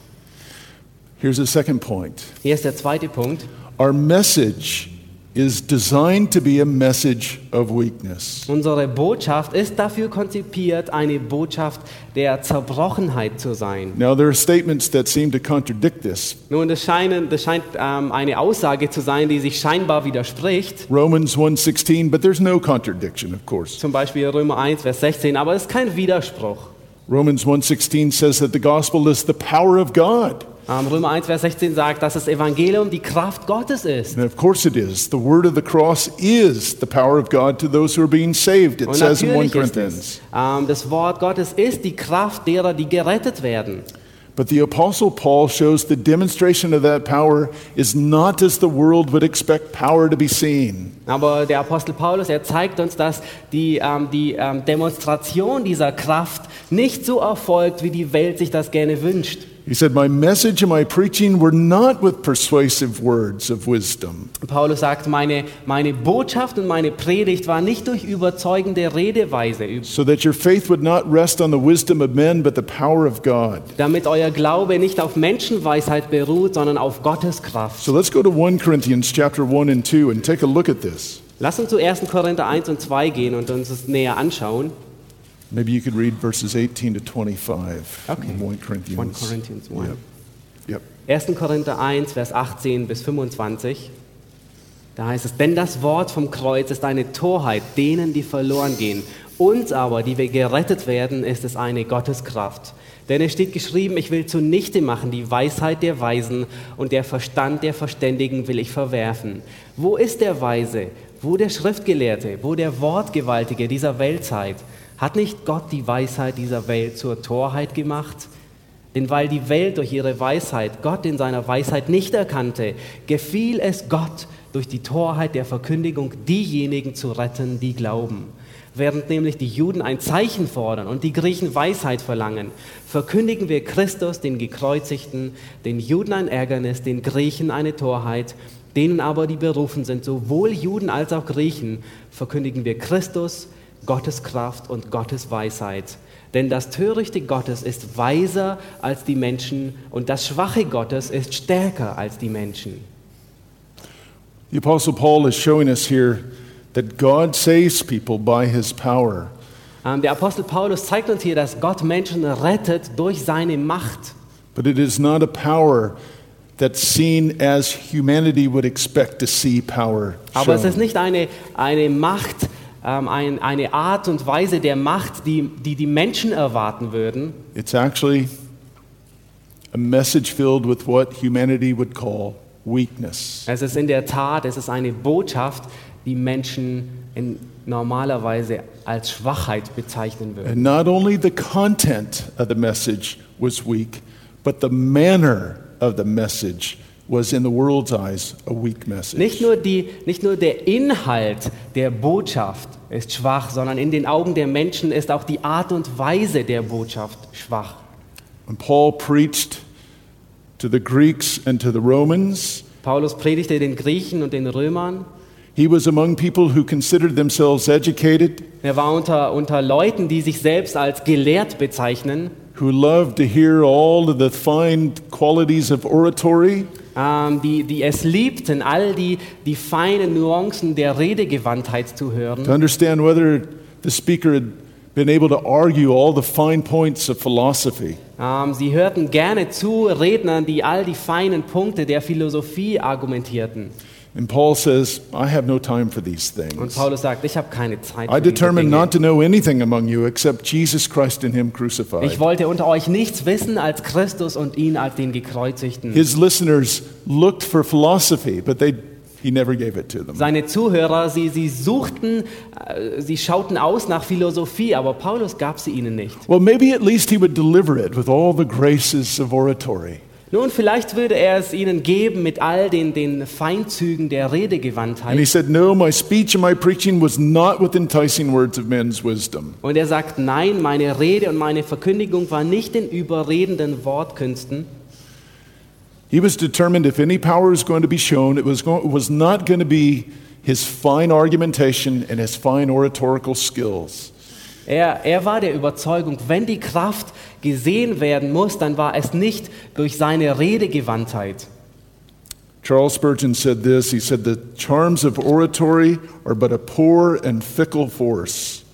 Here's a second point. Hier ist der zweite Punkt. Our message is designed to be a message of weakness. Unsere Botschaft ist dafür konzipiert, eine Botschaft der Zerbrochenheit zu sein. Now, there are statements that seem to contradict this. Nun, das, scheinen, das scheint ähm, eine Aussage zu sein, die sich scheinbar widerspricht. Romans 1:16, but there's no contradiction, of course. Zum Beispiel Römer 1, Vers 16, aber es ist kein Widerspruch. Romans 1:16 says that the gospel is the power of God. Ähm, Römer 1, Vers 16 sagt, dass das Evangelium die Kraft Gottes ist. And of course it is. The word of the cross is the power of God to those who are being saved, it says in 1 natürlich ist Corinthians. es, ähm, das Wort Gottes ist die Kraft derer, die gerettet werden. But the Apostle Paul shows the demonstration of that power is not as the world would expect power to be seen. Aber der Apostel Paulus, er zeigt uns, dass die, ähm, die ähm, Demonstration dieser Kraft nicht so erfolgt, wie die Welt sich das gerne wünscht. He said, My message and my preaching were not with persuasive words of wisdom, Paulus sagt, meine, meine Botschaft und meine Predigt war nicht durch überzeugende Redeweise, so that your faith would not rest on the wisdom of men, but the power of God. damit euer Glaube nicht auf Menschenweisheit beruht, sondern auf Gottes Kraft. So let's go to 1 Corinthians chapter 1 and 2 and take a look at this. Lass uns zu 1. Korinther 1 und 2 gehen und uns das näher anschauen. Maybe you could read verses 18 to 25 Okay. in 1 Corinthians. 1 Corinthians 1. Yep. Yep. 1. Korinther 1, Vers 18 bis 25. Da heißt es, denn das Wort vom Kreuz ist eine Torheit denen, die verloren gehen. Uns aber, die wir gerettet werden, ist es eine Gotteskraft. Denn es steht geschrieben, ich will zunichte machen die Weisheit der Weisen und der Verstand der Verständigen will ich verwerfen. Wo ist der Weise? Wo der Schriftgelehrte? Wo der Wortgewaltige dieser Weltzeit? Hat nicht Gott die Weisheit dieser Welt zur Torheit gemacht? Denn weil die Welt durch ihre Weisheit Gott in seiner Weisheit nicht erkannte, gefiel es Gott durch die Torheit der Verkündigung diejenigen zu retten, die glauben. Während nämlich die Juden ein Zeichen fordern und die Griechen Weisheit verlangen, verkündigen wir Christus, den Gekreuzigten, den Juden ein Ärgernis, den Griechen eine Torheit, denen aber, die berufen sind, sowohl Juden als auch Griechen, verkündigen wir Christus, Gottes Kraft und Gottes Weisheit. Denn das Törichte Gottes ist weiser als die Menschen und das Schwache Gottes ist stärker als die Menschen. The Apostle Paul is showing us here that God saves people by his power. Ähm, Der Apostel Paulus zeigt uns hier, dass Gott Menschen rettet durch seine Macht. But it is not a power that's seen as humanity would expect to see power Aber es ist nicht eine, eine Macht, ähm, ein, eine Art und Weise der Macht, die, die die Menschen erwarten würden. It's actually a message filled with what humanity would call weakness. Es ist in der Tat, es ist eine Botschaft, die Menschen in normalerweise als Schwachheit bezeichnen würden. And not only the content of the message was weak, but the manner of the message was, in the world's eyes, a weak message. Nicht nur, die, nicht nur der Inhalt der Botschaft ist schwach, sondern in den Augen der Menschen ist auch die Art und Weise der Botschaft schwach. When Paul preached to the Greeks and to the Romans, Paulus predigte den Griechen und den Römern. he was among people who considered themselves educated, Er war unter, unter Leuten, die sich selbst als gelehrt bezeichnen, who loved to hear all of the fine qualities of oratory, ähm, die, die es liebten, all die, die feinen Nuancen der Redegewandtheit zu hören. to understand whether the speaker had been able to argue all the fine points of philosophy. Ähm, sie hörten gerne zu Rednern, die all die feinen Punkte der Philosophie argumentierten. And Paul says, I have no time for these Und things. Paulus sagt, ich habe keine Zeit I für diese determined Dinge. not to know anything among you except Jesus Christ and Him Ich crucified. wollte unter euch nichts wissen als Christus und ihn als den Gekreuzigten. His listeners looked for philosophy, but they, he never gave it to them. Seine Zuhörer, sie, sie suchten, äh, sie schauten aus nach Philosophie, aber Paulus gab sie ihnen nicht. Well, maybe at least he would deliver it with all the graces of oratory. Nun, vielleicht würde er es ihnen geben mit all den, den Feinzügen der And he Redegewandtheit. said, No, my speech and my preaching was not with enticing words of men's wisdom. Und er sagt, nein, meine Rede und meine Verkündigung war nicht in überredenden Wortkünsten. He was determined if any power was going to be shown, it was, go- it was not going to be his fine argumentation and his fine oratorical skills. Er, er war der Überzeugung, wenn die Kraft gesehen werden muss, dann war es nicht durch seine Redegewandtheit. Charles Spurgeon said this He said, The charms of oratory are but a poor and fickle force.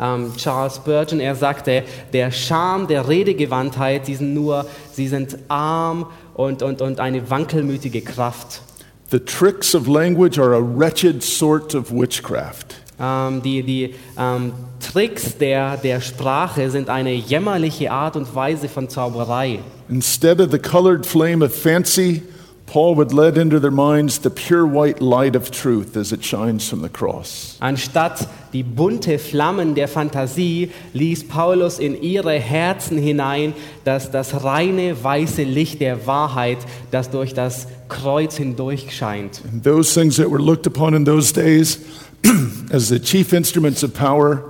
Ähm, Charles Spurgeon, er sagte, der Charme der Redegewandtheit, sie sind nur, sie sind arm und, und, und eine wankelmütige Kraft. The tricks of language are a wretched sort of witchcraft. Ähm, die die ähm, Tricks der, der Sprache sind eine jämmerliche Art und Weise von Zauberei. Instead of the colored flame of fancy, Paul would let into their minds the pure white light of truth as it shines from the cross. Anstatt die bunte Flammen der Fantasie ließ Paulus in ihre Herzen hinein dass das reine weiße Licht der Wahrheit, das durch das Kreuz hindurch scheint. And those things that were looked upon in those days as the chief instruments of power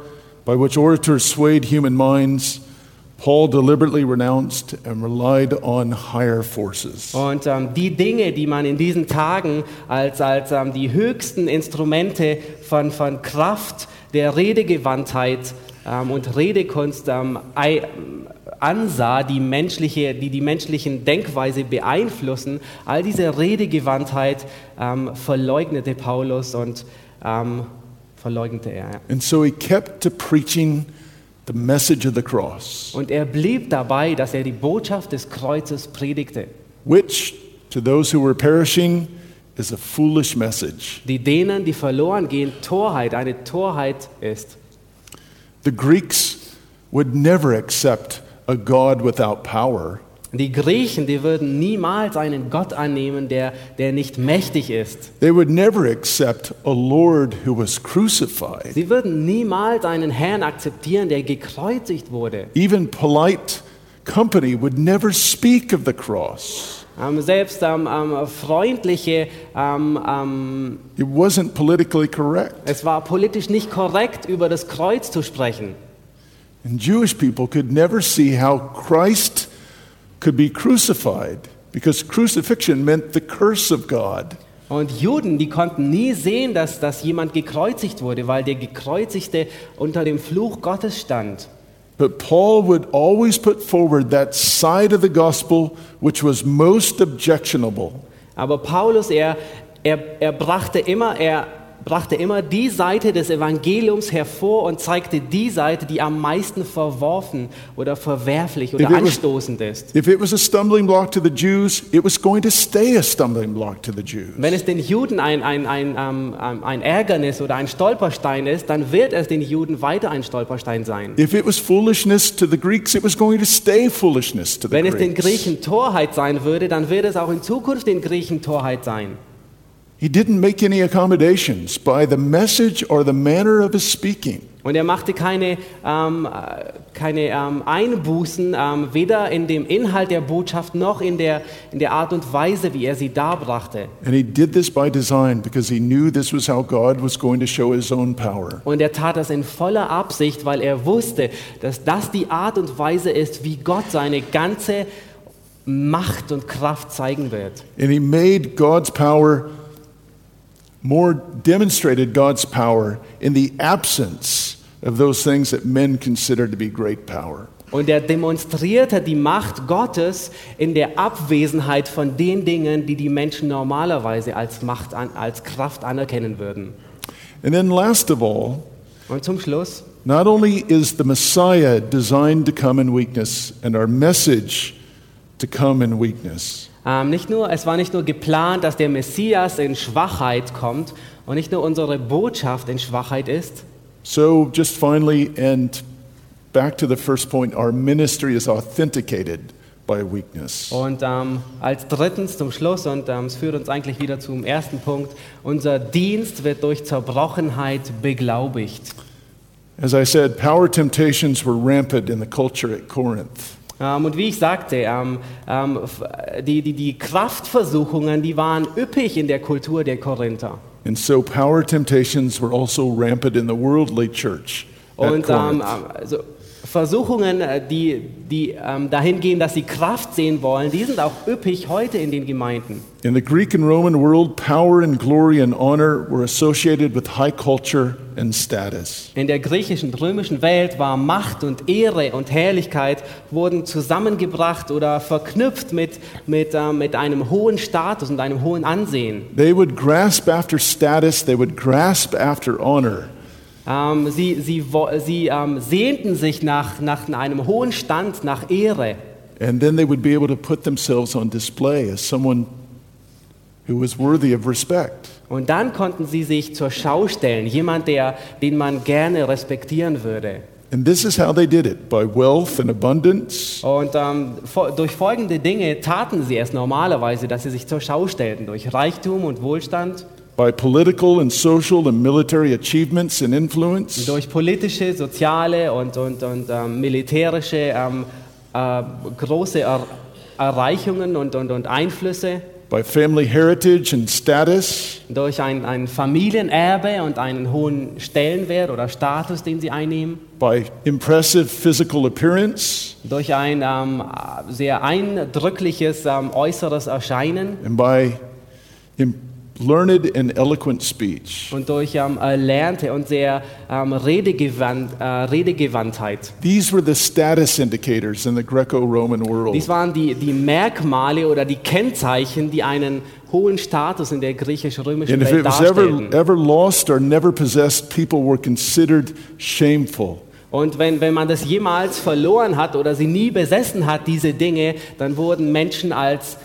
by which orators swayed human minds, Paul deliberately renounced and relied on higher forces. Und ähm, die Dinge, die man in diesen Tagen als, als ähm, die höchsten Instrumente von, von Kraft der Redegewandtheit ähm, und Redekunst ähm, ansah, die, menschliche, die die menschlichen Denkweise beeinflussen, all diese Redegewandtheit ähm, verleugnete Paulus und ähm, verleugnete er. And so he kept to preaching the message of the cross, Und er blieb dabei, dass er die Botschaft des Kreuzes predigte, which to those who were perishing is a foolish message. die denen, die verloren gehen, Torheit, eine Torheit ist. The Greeks would never accept a God without power. Die Griechen, die würden niemals einen Gott annehmen, der, der nicht mächtig ist. They would never accept a Lord who was crucified. Sie würden niemals einen Herrn akzeptieren, der gekreuzigt wurde. Even polite company would never speak of the cross. Ähm, selbst ähm, ähm, freundliche, ähm, ähm, It wasn't politically correct. es war politisch nicht korrekt, über das Kreuz zu sprechen. And Jewish people could never see how Christ could be crucified because crucifixion meant the curse of God. Und Juden, die konnten nie sehen, dass, dass jemand gekreuzigt wurde, weil der Gekreuzigte unter dem Fluch Gottes stand. But Paul would always put forward that side of the gospel which was most objectionable. Aber Paulus, er, er, er brachte immer, er brachte immer die Seite des Evangeliums hervor und zeigte die Seite, die am meisten verworfen oder verwerflich oder anstoßend ist. If it was a stumbling block to the Jews, it was going to stay a stumbling block to the Jews. Wenn es den Juden ein, ein, ein, ähm, ähm, ein Ärgernis oder ein Stolperstein ist, dann wird es den Juden weiter ein Stolperstein sein. If it was foolishness to the Greeks, it was going to stay foolishness to the Wenn es den. Griechen Torheit sein würde, dann wird es auch in Zukunft den Griechen Torheit sein. He didn't make any accommodations by the message or the manner of his speaking. Und er machte keine, ähm, äh, keine ähm, Einbußen, ähm, weder in dem Inhalt der Botschaft noch in der, in der Art und Weise, wie er sie darbrachte. Und er tat das in voller Absicht, weil er wusste, dass das die Art und Weise ist, wie Gott seine ganze Macht und Kraft zeigen wird. And he made God's power more, demonstrated God's power in the absence of those things that men consider to be great power. Und er demonstrierte die Macht Gottes in der Abwesenheit von den Dingen, die die Menschen normalerweise als Macht, an, als Kraft anerkennen würden. And then, last of all, Und zum Schluss, not only is the Messiah designed to come in weakness and our message to come in weakness, ähm, nicht nur, es war nicht nur geplant, dass der Messias in Schwachheit kommt und nicht nur unsere Botschaft in Schwachheit ist. So, just finally, and back to the first point, our ministry is authenticated by weakness. Und ähm, als drittens zum Schluss, und ähm, es führt uns eigentlich wieder zum ersten Punkt, unser Dienst wird durch Zerbrochenheit beglaubigt. As I said, power temptations were rampant in the culture at Corinth. Ähm, und wie ich sagte, ähm, ähm, die, die, die Kraftversuchungen, die waren üppig in der Kultur der Korinther. And so, power temptations were also rampant in the worldly church Und also Versuchungen, äh, die, die ähm, dahin gehen, dass sie Kraft sehen wollen, die sind auch üppig heute in den Gemeinden. In the Greek and Roman world, power and glory and honor were associated with high culture and status. In der griechischen, römischen Welt war Macht und Ehre und Herrlichkeit wurden zusammengebracht oder verknüpft mit, mit, äh, mit einem hohen Status und einem hohen Ansehen. They would grasp after status, they would grasp after honor. Ähm, sie sie, sie ähm, sehnten sich nach, nach einem hohen Stand, nach Ehre. And then they would be able to put themselves on display as someone who was worthy of respect. Und dann konnten sie sich zur Schau stellen, jemand, der, den man gerne respektieren würde. And this is how they did it by wealth and abundance, Und ähm, durch folgende Dinge taten sie es normalerweise, dass sie sich zur Schau stellten, durch Reichtum und Wohlstand, by political and social and military achievements and influence, durch politische, soziale und, und, und ähm, militärische ähm, äh, große er Erreichungen und, und, und Einflüsse, by family heritage and status, durch ein, ein Familienerbe und einen hohen Stellenwert oder Status, den sie einnehmen, by impressive physical appearance, durch ein ähm, sehr eindrückliches ähm, äußeres Erscheinen. And by learned and eloquent speech. und durch ähm, erlernte und sehr ähm, Redegewandt, äh, Redegewandtheit. These were the status indicators in the Greco Roman Dies world. waren die, die Merkmale oder die Kennzeichen, die einen hohen Status in der griechisch-römischen Welt was ever, darstellten. ever lost or never possessed, people were considered shameful. Und wenn, wenn man das jemals verloren hat oder sie nie besessen hat, diese Dinge, dann wurden Menschen als,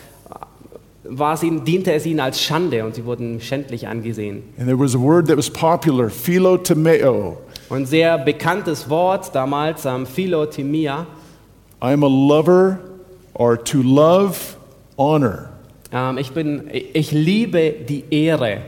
war es ihnen, diente es ihnen als Schande und sie wurden schändlich angesehen. And there was a word that was popular, philotomeo. Und sehr bekanntes Wort damals, ähm, Philotimia, I'm a lover or to love, honor. ähm, ich, bin, ich liebe die Ehre. It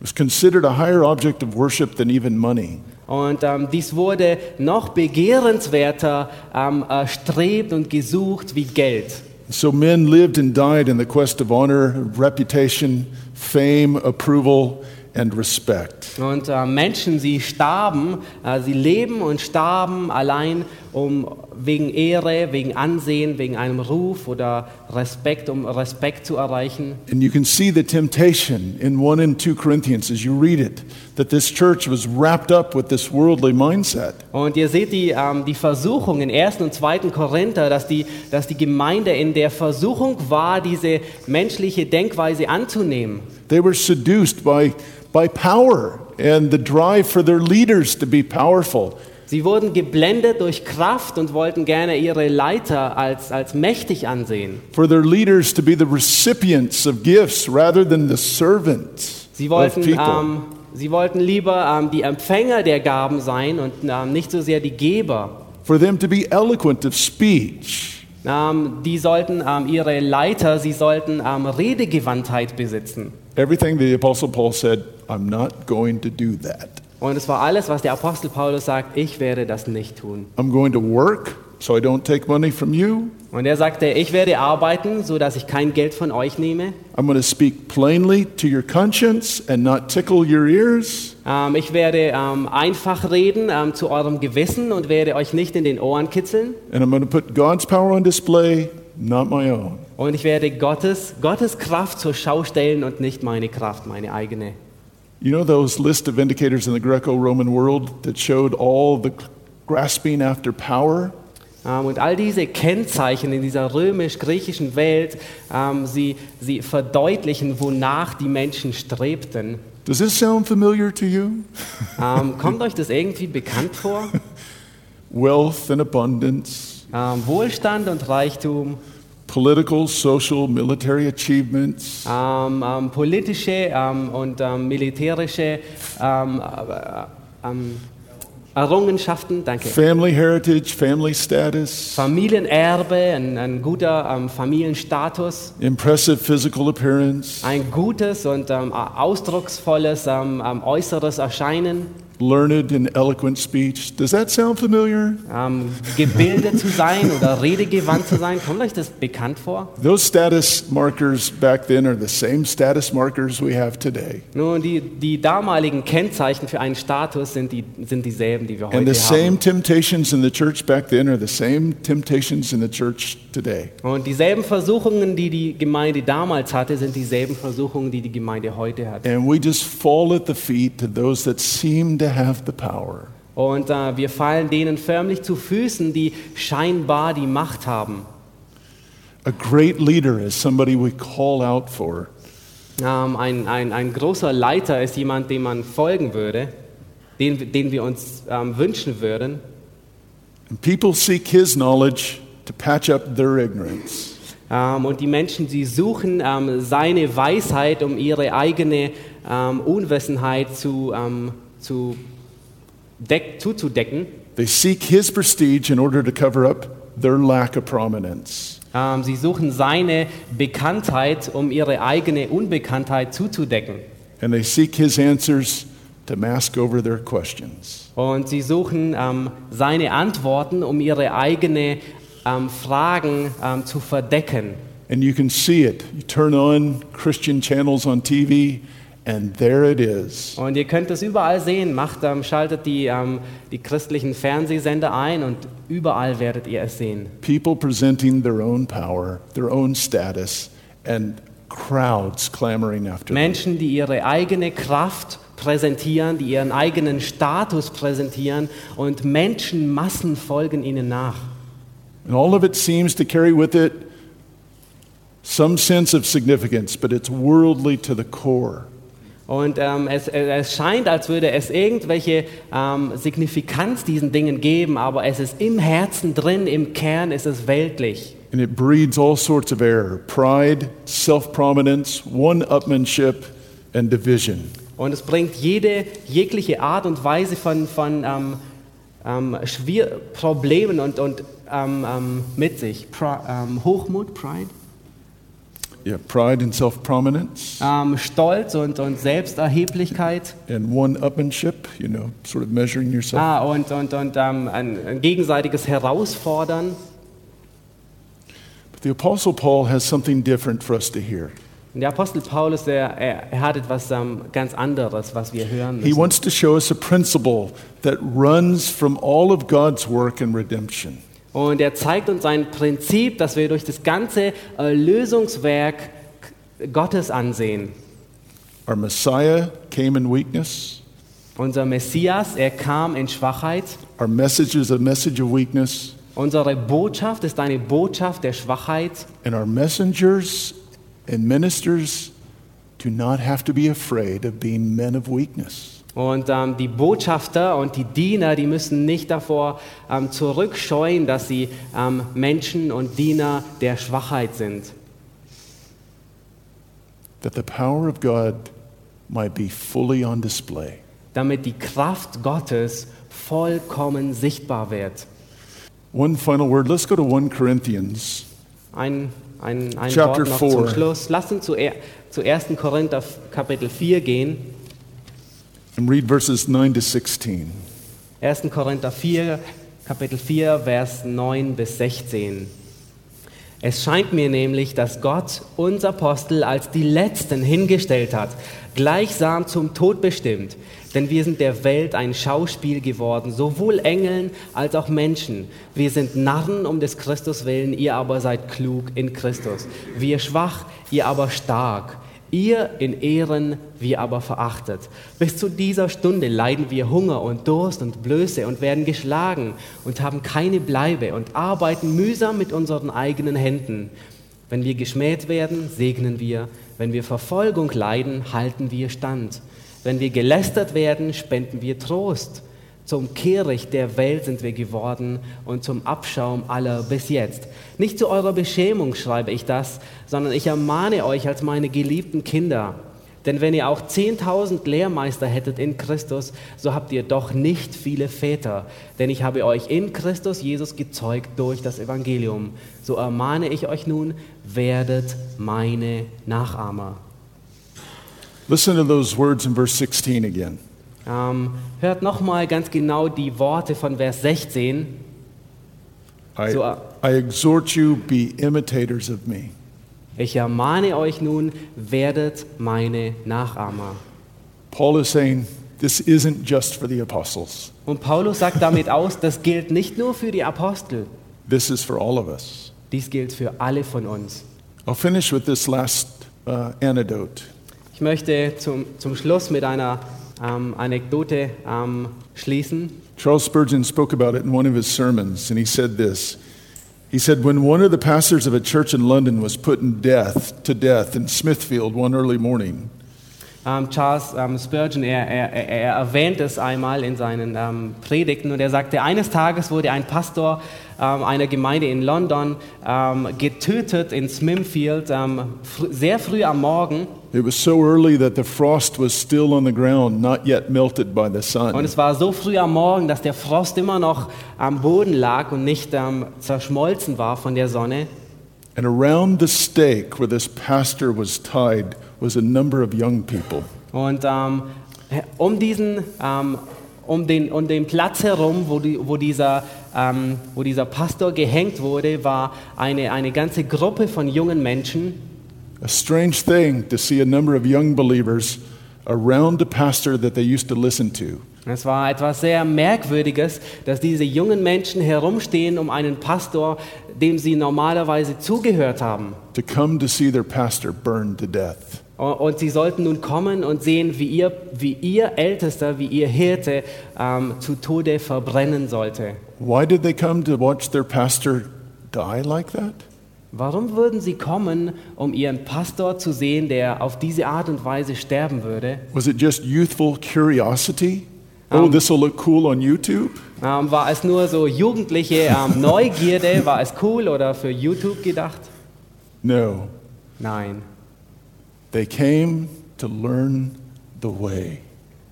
was considered a higher object of worship than even money. Und ähm, dies wurde noch begehrenswerter ähm, erstrebt und gesucht wie Geld. So men lived and died in the quest of honor, reputation, fame, approval, and respect. Und äh, Menschen, sie starben, äh, sie leben und starben allein, um wegen Ehre, wegen Ansehen, wegen einem Ruf oder Respekt, um Respekt zu erreichen. And you can see the temptation in 1 and 2 Corinthians as you read it, that this church was wrapped up with this worldly mindset. Und ihr seht die, ähm, die Versuchung in 1. und 2. Korinther, dass die, dass die Gemeinde in der Versuchung war, diese menschliche Denkweise anzunehmen. They were seduced by, by power and the drive for their leaders to be powerful. Sie wurden geblendet durch Kraft und wollten gerne ihre Leiter als, als mächtig ansehen. For their leaders to be the recipients of gifts rather than the servants Sie of wollten, people. ähm, sie wollten lieber ähm, die Empfänger der Gaben sein und ähm, nicht so sehr die Geber. for them to be eloquent of speech. Ähm, die sollten ähm, ihre Leiter, sie sollten ähm, Redegewandtheit besitzen. Everything the Apostle Paul said, I'm not going to do that. Und es war alles, was der Apostel Paulus sagt, ich werde das nicht tun. I'm going to work so I don't take money from you. Und er sagte, ich werde arbeiten, so dass ich kein Geld von euch nehme. I'm going to speak plainly to your conscience and not tickle your ears. Ähm, ich werde ähm, einfach reden ähm, zu eurem Gewissen und werde euch nicht in den Ohren kitzeln. And I'm going to put God's power on display, not my own. Und ich werde Gottes, Gottes Kraft zur Schau stellen und nicht meine Kraft, meine eigene. You know those list of indicators in the Greco Roman world that showed all the grasping after power? Ähm, und all diese Kennzeichen in dieser römisch-griechischen Welt, ähm, sie, sie verdeutlichen, wonach die Menschen strebten. Does this sound familiar to you? Ähm, kommt euch das irgendwie bekannt vor? Wealth and abundance, Wohlstand und Reichtum, political, social, military achievements, ähm, ähm, politische ähm, und militärische äh, Errungenschaften, danke. family heritage, family status, Familienerbe, ein, ein guter Familienstatus, impressive physical appearance, ein gutes und ausdrucksvolles äußeres Erscheinen, learned and eloquent speech. Does that sound familiar? ähm, gebildet zu sein oder redegewandt zu sein. Kommt euch das bekannt vor? Those status markers back then are the same status markers we have today. Nun, die, die damaligen Kennzeichen für einen Status sind, die, sind dieselben, die wir And the heute same haben. temptations in the church back then are the same temptations in the church today. Und dieselben Versuchungen, die die Gemeinde damals hatte, sind dieselben Versuchungen, die die Gemeinde heute hat. And we just fall at the feet to those that seem to have the power. Und äh, wir fallen denen förmlich zu Füßen, die scheinbar die Macht haben. A great leader is somebody we call out for. Ähm, ein, ein, ein großer Leiter ist jemand, dem man folgen würde, den, den wir uns ähm, wünschen würden. And people seek his knowledge to patch up their ignorance. Ähm, und die Menschen, sie suchen seine Weisheit, um ihre eigene Unwissenheit zu, ähm, zu deck, zuzudecken. They seek his prestige in order to cover up their lack of prominence. Ähm, sie suchen seine Bekanntheit, um ihre eigene Unbekanntheit zuzudecken. And they seek his answers to mask over their questions. Und sie suchen ähm, seine Antworten, um ihre eigene ähm, Fragen zu verdecken. And you can see it. You turn on Christian channels on TV, and there it is. Und ihr könnt es überall sehen. Macht, ähm, schaltet die, ähm, die christlichen Fernsehsender ein und überall werdet ihr es sehen. People presenting their own power, their own status, and crowds clamoring after. Menschen, die ihre eigene Kraft präsentieren, die ihren eigenen Status präsentieren und Menschenmassen folgen ihnen nach. And all of it seems to carry with it some sense of significance, but it's worldly to the core. Und ähm, es, es scheint, als würde es irgendwelche ähm, Signifikanz diesen Dingen geben, aber es ist im Herzen drin, im Kern ist es weltlich. And it breeds all sorts of error pride, self prominence, one upmanship, and division. Und es bringt jede, jegliche Art und Weise von, von ähm, ähm, Schwier Problemen und, und ähm, ähm, mit sich. Pri ähm, Hochmut, Pride, Yeah, pride and self prominence, ähm, Stolz und, und Selbsterheblichkeit and one upmanship, you know, sort of measuring yourself. ah, und, und, und ähm, ein, ein gegenseitiges Herausfordern. But the Apostle Paul has something different for us to hear. Und der Apostel Paulus, er, er, hat etwas ähm, ganz anderes, was wir hören He müssen. wants to show us a principle that runs from all of God's work in redemption. Und er zeigt uns ein Prinzip, das wir durch das ganze Erlösungswerk Gottes ansehen. Our Messiah came in weakness. Unser Messias, er kam in Schwachheit. Our message is a message of weakness. Unsere Botschaft ist eine Botschaft der Schwachheit. And our messengers and ministers do not have to be afraid of being men of weakness. Und ähm, die Botschafter und die Diener, die müssen nicht davor ähm, zurückscheuen, dass sie ähm, Menschen und Diener der Schwachheit sind. That the power of God might be fully on display. damit die Kraft Gottes vollkommen sichtbar wird. One final word. Let's go to 1 Corinthians Ein, ein, ein Chapter Wort noch zum 4. Schluss. Lasst uns zu, zu 1. Korinther Kapitel 4 gehen. Read verses 9 to 16. 1. Korinther 4, Kapitel 4, Vers 9 bis 16. Es scheint mir nämlich, dass Gott uns Apostel als die Letzten hingestellt hat, gleichsam zum Tod bestimmt. Denn wir sind der Welt ein Schauspiel geworden, sowohl Engeln als auch Menschen. Wir sind Narren um des Christus willen, ihr aber seid klug in Christus. Wir schwach, ihr aber stark. Ihr in Ehren, wir aber verachtet. Bis zu dieser Stunde leiden wir Hunger und Durst und Blöße und werden geschlagen und haben keine Bleibe und arbeiten mühsam mit unseren eigenen Händen. Wenn wir geschmäht werden, segnen wir. Wenn wir Verfolgung leiden, halten wir stand. Wenn wir gelästert werden, spenden wir Trost. Zum Kehricht der Welt sind wir geworden und zum Abschaum aller bis jetzt. Nicht zu eurer Beschämung schreibe ich das, sondern ich ermahne euch als meine geliebten Kinder. Denn wenn ihr auch 10.000 Lehrmeister hättet in Christus, so habt ihr doch nicht viele Väter. Denn ich habe euch in Christus Jesus gezeugt durch das Evangelium. So ermahne ich euch nun, werdet meine Nachahmer. Listen to those words in verse 16 again. Ähm, hört nochmal ganz genau die Worte von Vers 16. I, So, uh, I exhort you, be imitators of me. Ich ermahne euch nun, werdet meine Nachahmer. Paul is saying this isn't just for the apostles, Und Paulus sagt damit aus, das gilt nicht nur für die Apostel, this is for all of us. dies gilt für alle von uns. I'll finish with this last uh, anecdote. Ich möchte zum, zum Schluss mit einer ähm, Anekdote ähm, schließen. Charles Spurgeon spoke about it in one of his sermons, and he said this. He said, When one of the pastors of a church in London was put in death, to death in Smithfield one early morning, Ähm, Charles ähm, Spurgeon, er, er, er er erwähnt es einmal in seinen ähm, Predigten und er sagte, eines Tages wurde ein Pastor einer Gemeinde in London getötet in Smithfield, fr sehr früh am Morgen. It was so early that the frost was still on the ground, not yet melted by the Und sun. es war so früh am Morgen, dass der Frost immer noch am Boden lag und nicht ähm, zerschmolzen war von der Sonne. And around the stake where this pastor was tied was a number of young people. Und ähm, um diesen, ähm, um, den, um den Platz herum, wo, die, wo, dieser, ähm, wo dieser Pastor gehängt wurde, war eine, eine ganze Gruppe von jungen Menschen. A strange thing to see a number of young believers around a pastor that they used to listen to. Es war etwas sehr Merkwürdiges, dass diese jungen Menschen herumstehen um einen Pastor, dem sie normalerweise zugehört haben. to come to see their pastor burned to death. Und sie sollten nun kommen und sehen, wie ihr, wie ihr Ältester, wie ihr Hirte ähm, zu Tode verbrennen sollte. Why did they come to watch their pastor die like that? Warum würden sie kommen, um ihren Pastor zu sehen, der auf diese Art und Weise sterben würde? Was it just youthful curiosity? Oh, Um, this will look cool on YouTube? Ähm, war es nur so jugendliche ähm, Neugierde? War es cool oder für YouTube gedacht? No. Nein. They came to learn the way.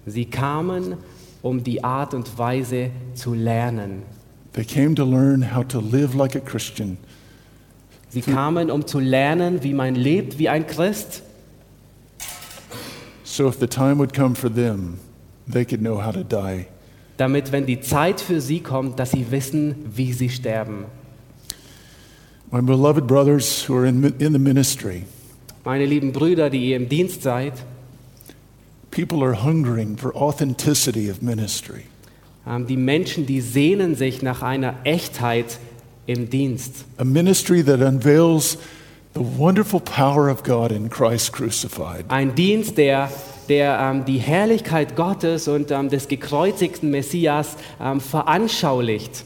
Sie kamen, um die Art und Weise zu lernen. They came to learn how to live like a Christian. Sie kamen, um zu lernen, wie man lebt wie ein Christ, So if the time would come for them, they could know how to die. damit, wenn die Zeit für sie kommt, dass sie wissen, wie sie sterben. My beloved brothers who are in, in the ministry, meine lieben Brüder, die ihr im Dienst seid, people are hungering for authenticity of ministry. ähm, die Menschen, die sehnen sich nach einer Echtheit im Dienst. A ministry that unveils the wonderful power of God in Christ crucified. Ein Dienst, der, der ähm, die Herrlichkeit Gottes und ähm, des gekreuzigten Messias ähm, veranschaulicht.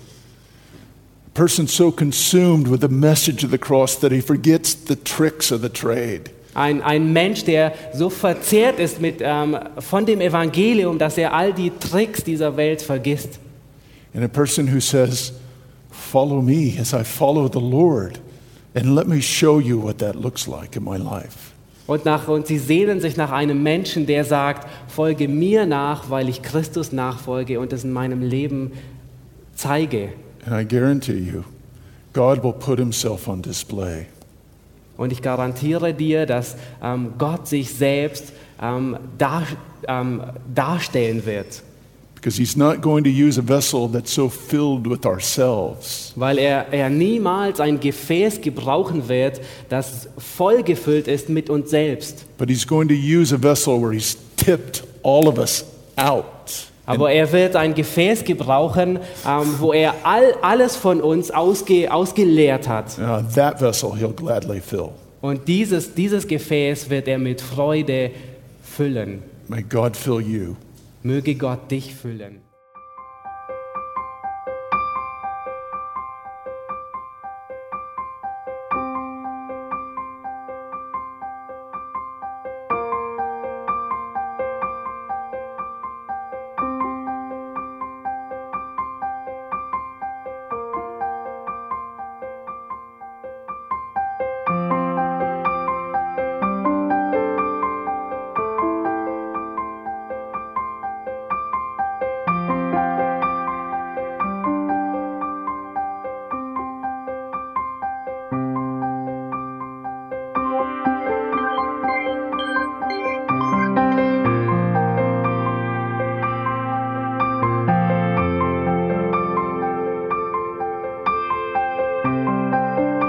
A person so consumed with the message of the cross that he forgets the tricks of the trade. Ein, ein Mensch, der so verzehrt ist mit, ähm, von dem Evangelium, dass er all die Tricks dieser Welt vergisst. And a person who says, Follow me as I follow the Lord, and let me show you what that looks like in my life. Und, nach, und sie sehnen sich nach einem Menschen, der sagt, folge mir nach, weil ich Christus nachfolge und es in meinem Leben zeige. And I guarantee you, God will put himself on display. Und ich garantiere dir, dass ähm, Gott sich selbst ähm, dar, ähm, darstellen wird. Because he's not going to use a vessel that's so filled with ourselves. Weil er, er niemals ein Gefäß gebrauchen wird, das vollgefüllt ist mit uns selbst. But he's going to use a vessel where he's tipped all of us out. Aber er wird ein Gefäß gebrauchen, ähm, wo er all, alles von uns ausge, ausgeleert hat. Uh, that vessel he'll gladly fill. Und dieses, dieses Gefäß wird er mit Freude füllen. May God fill you. Möge Gott dich füllen.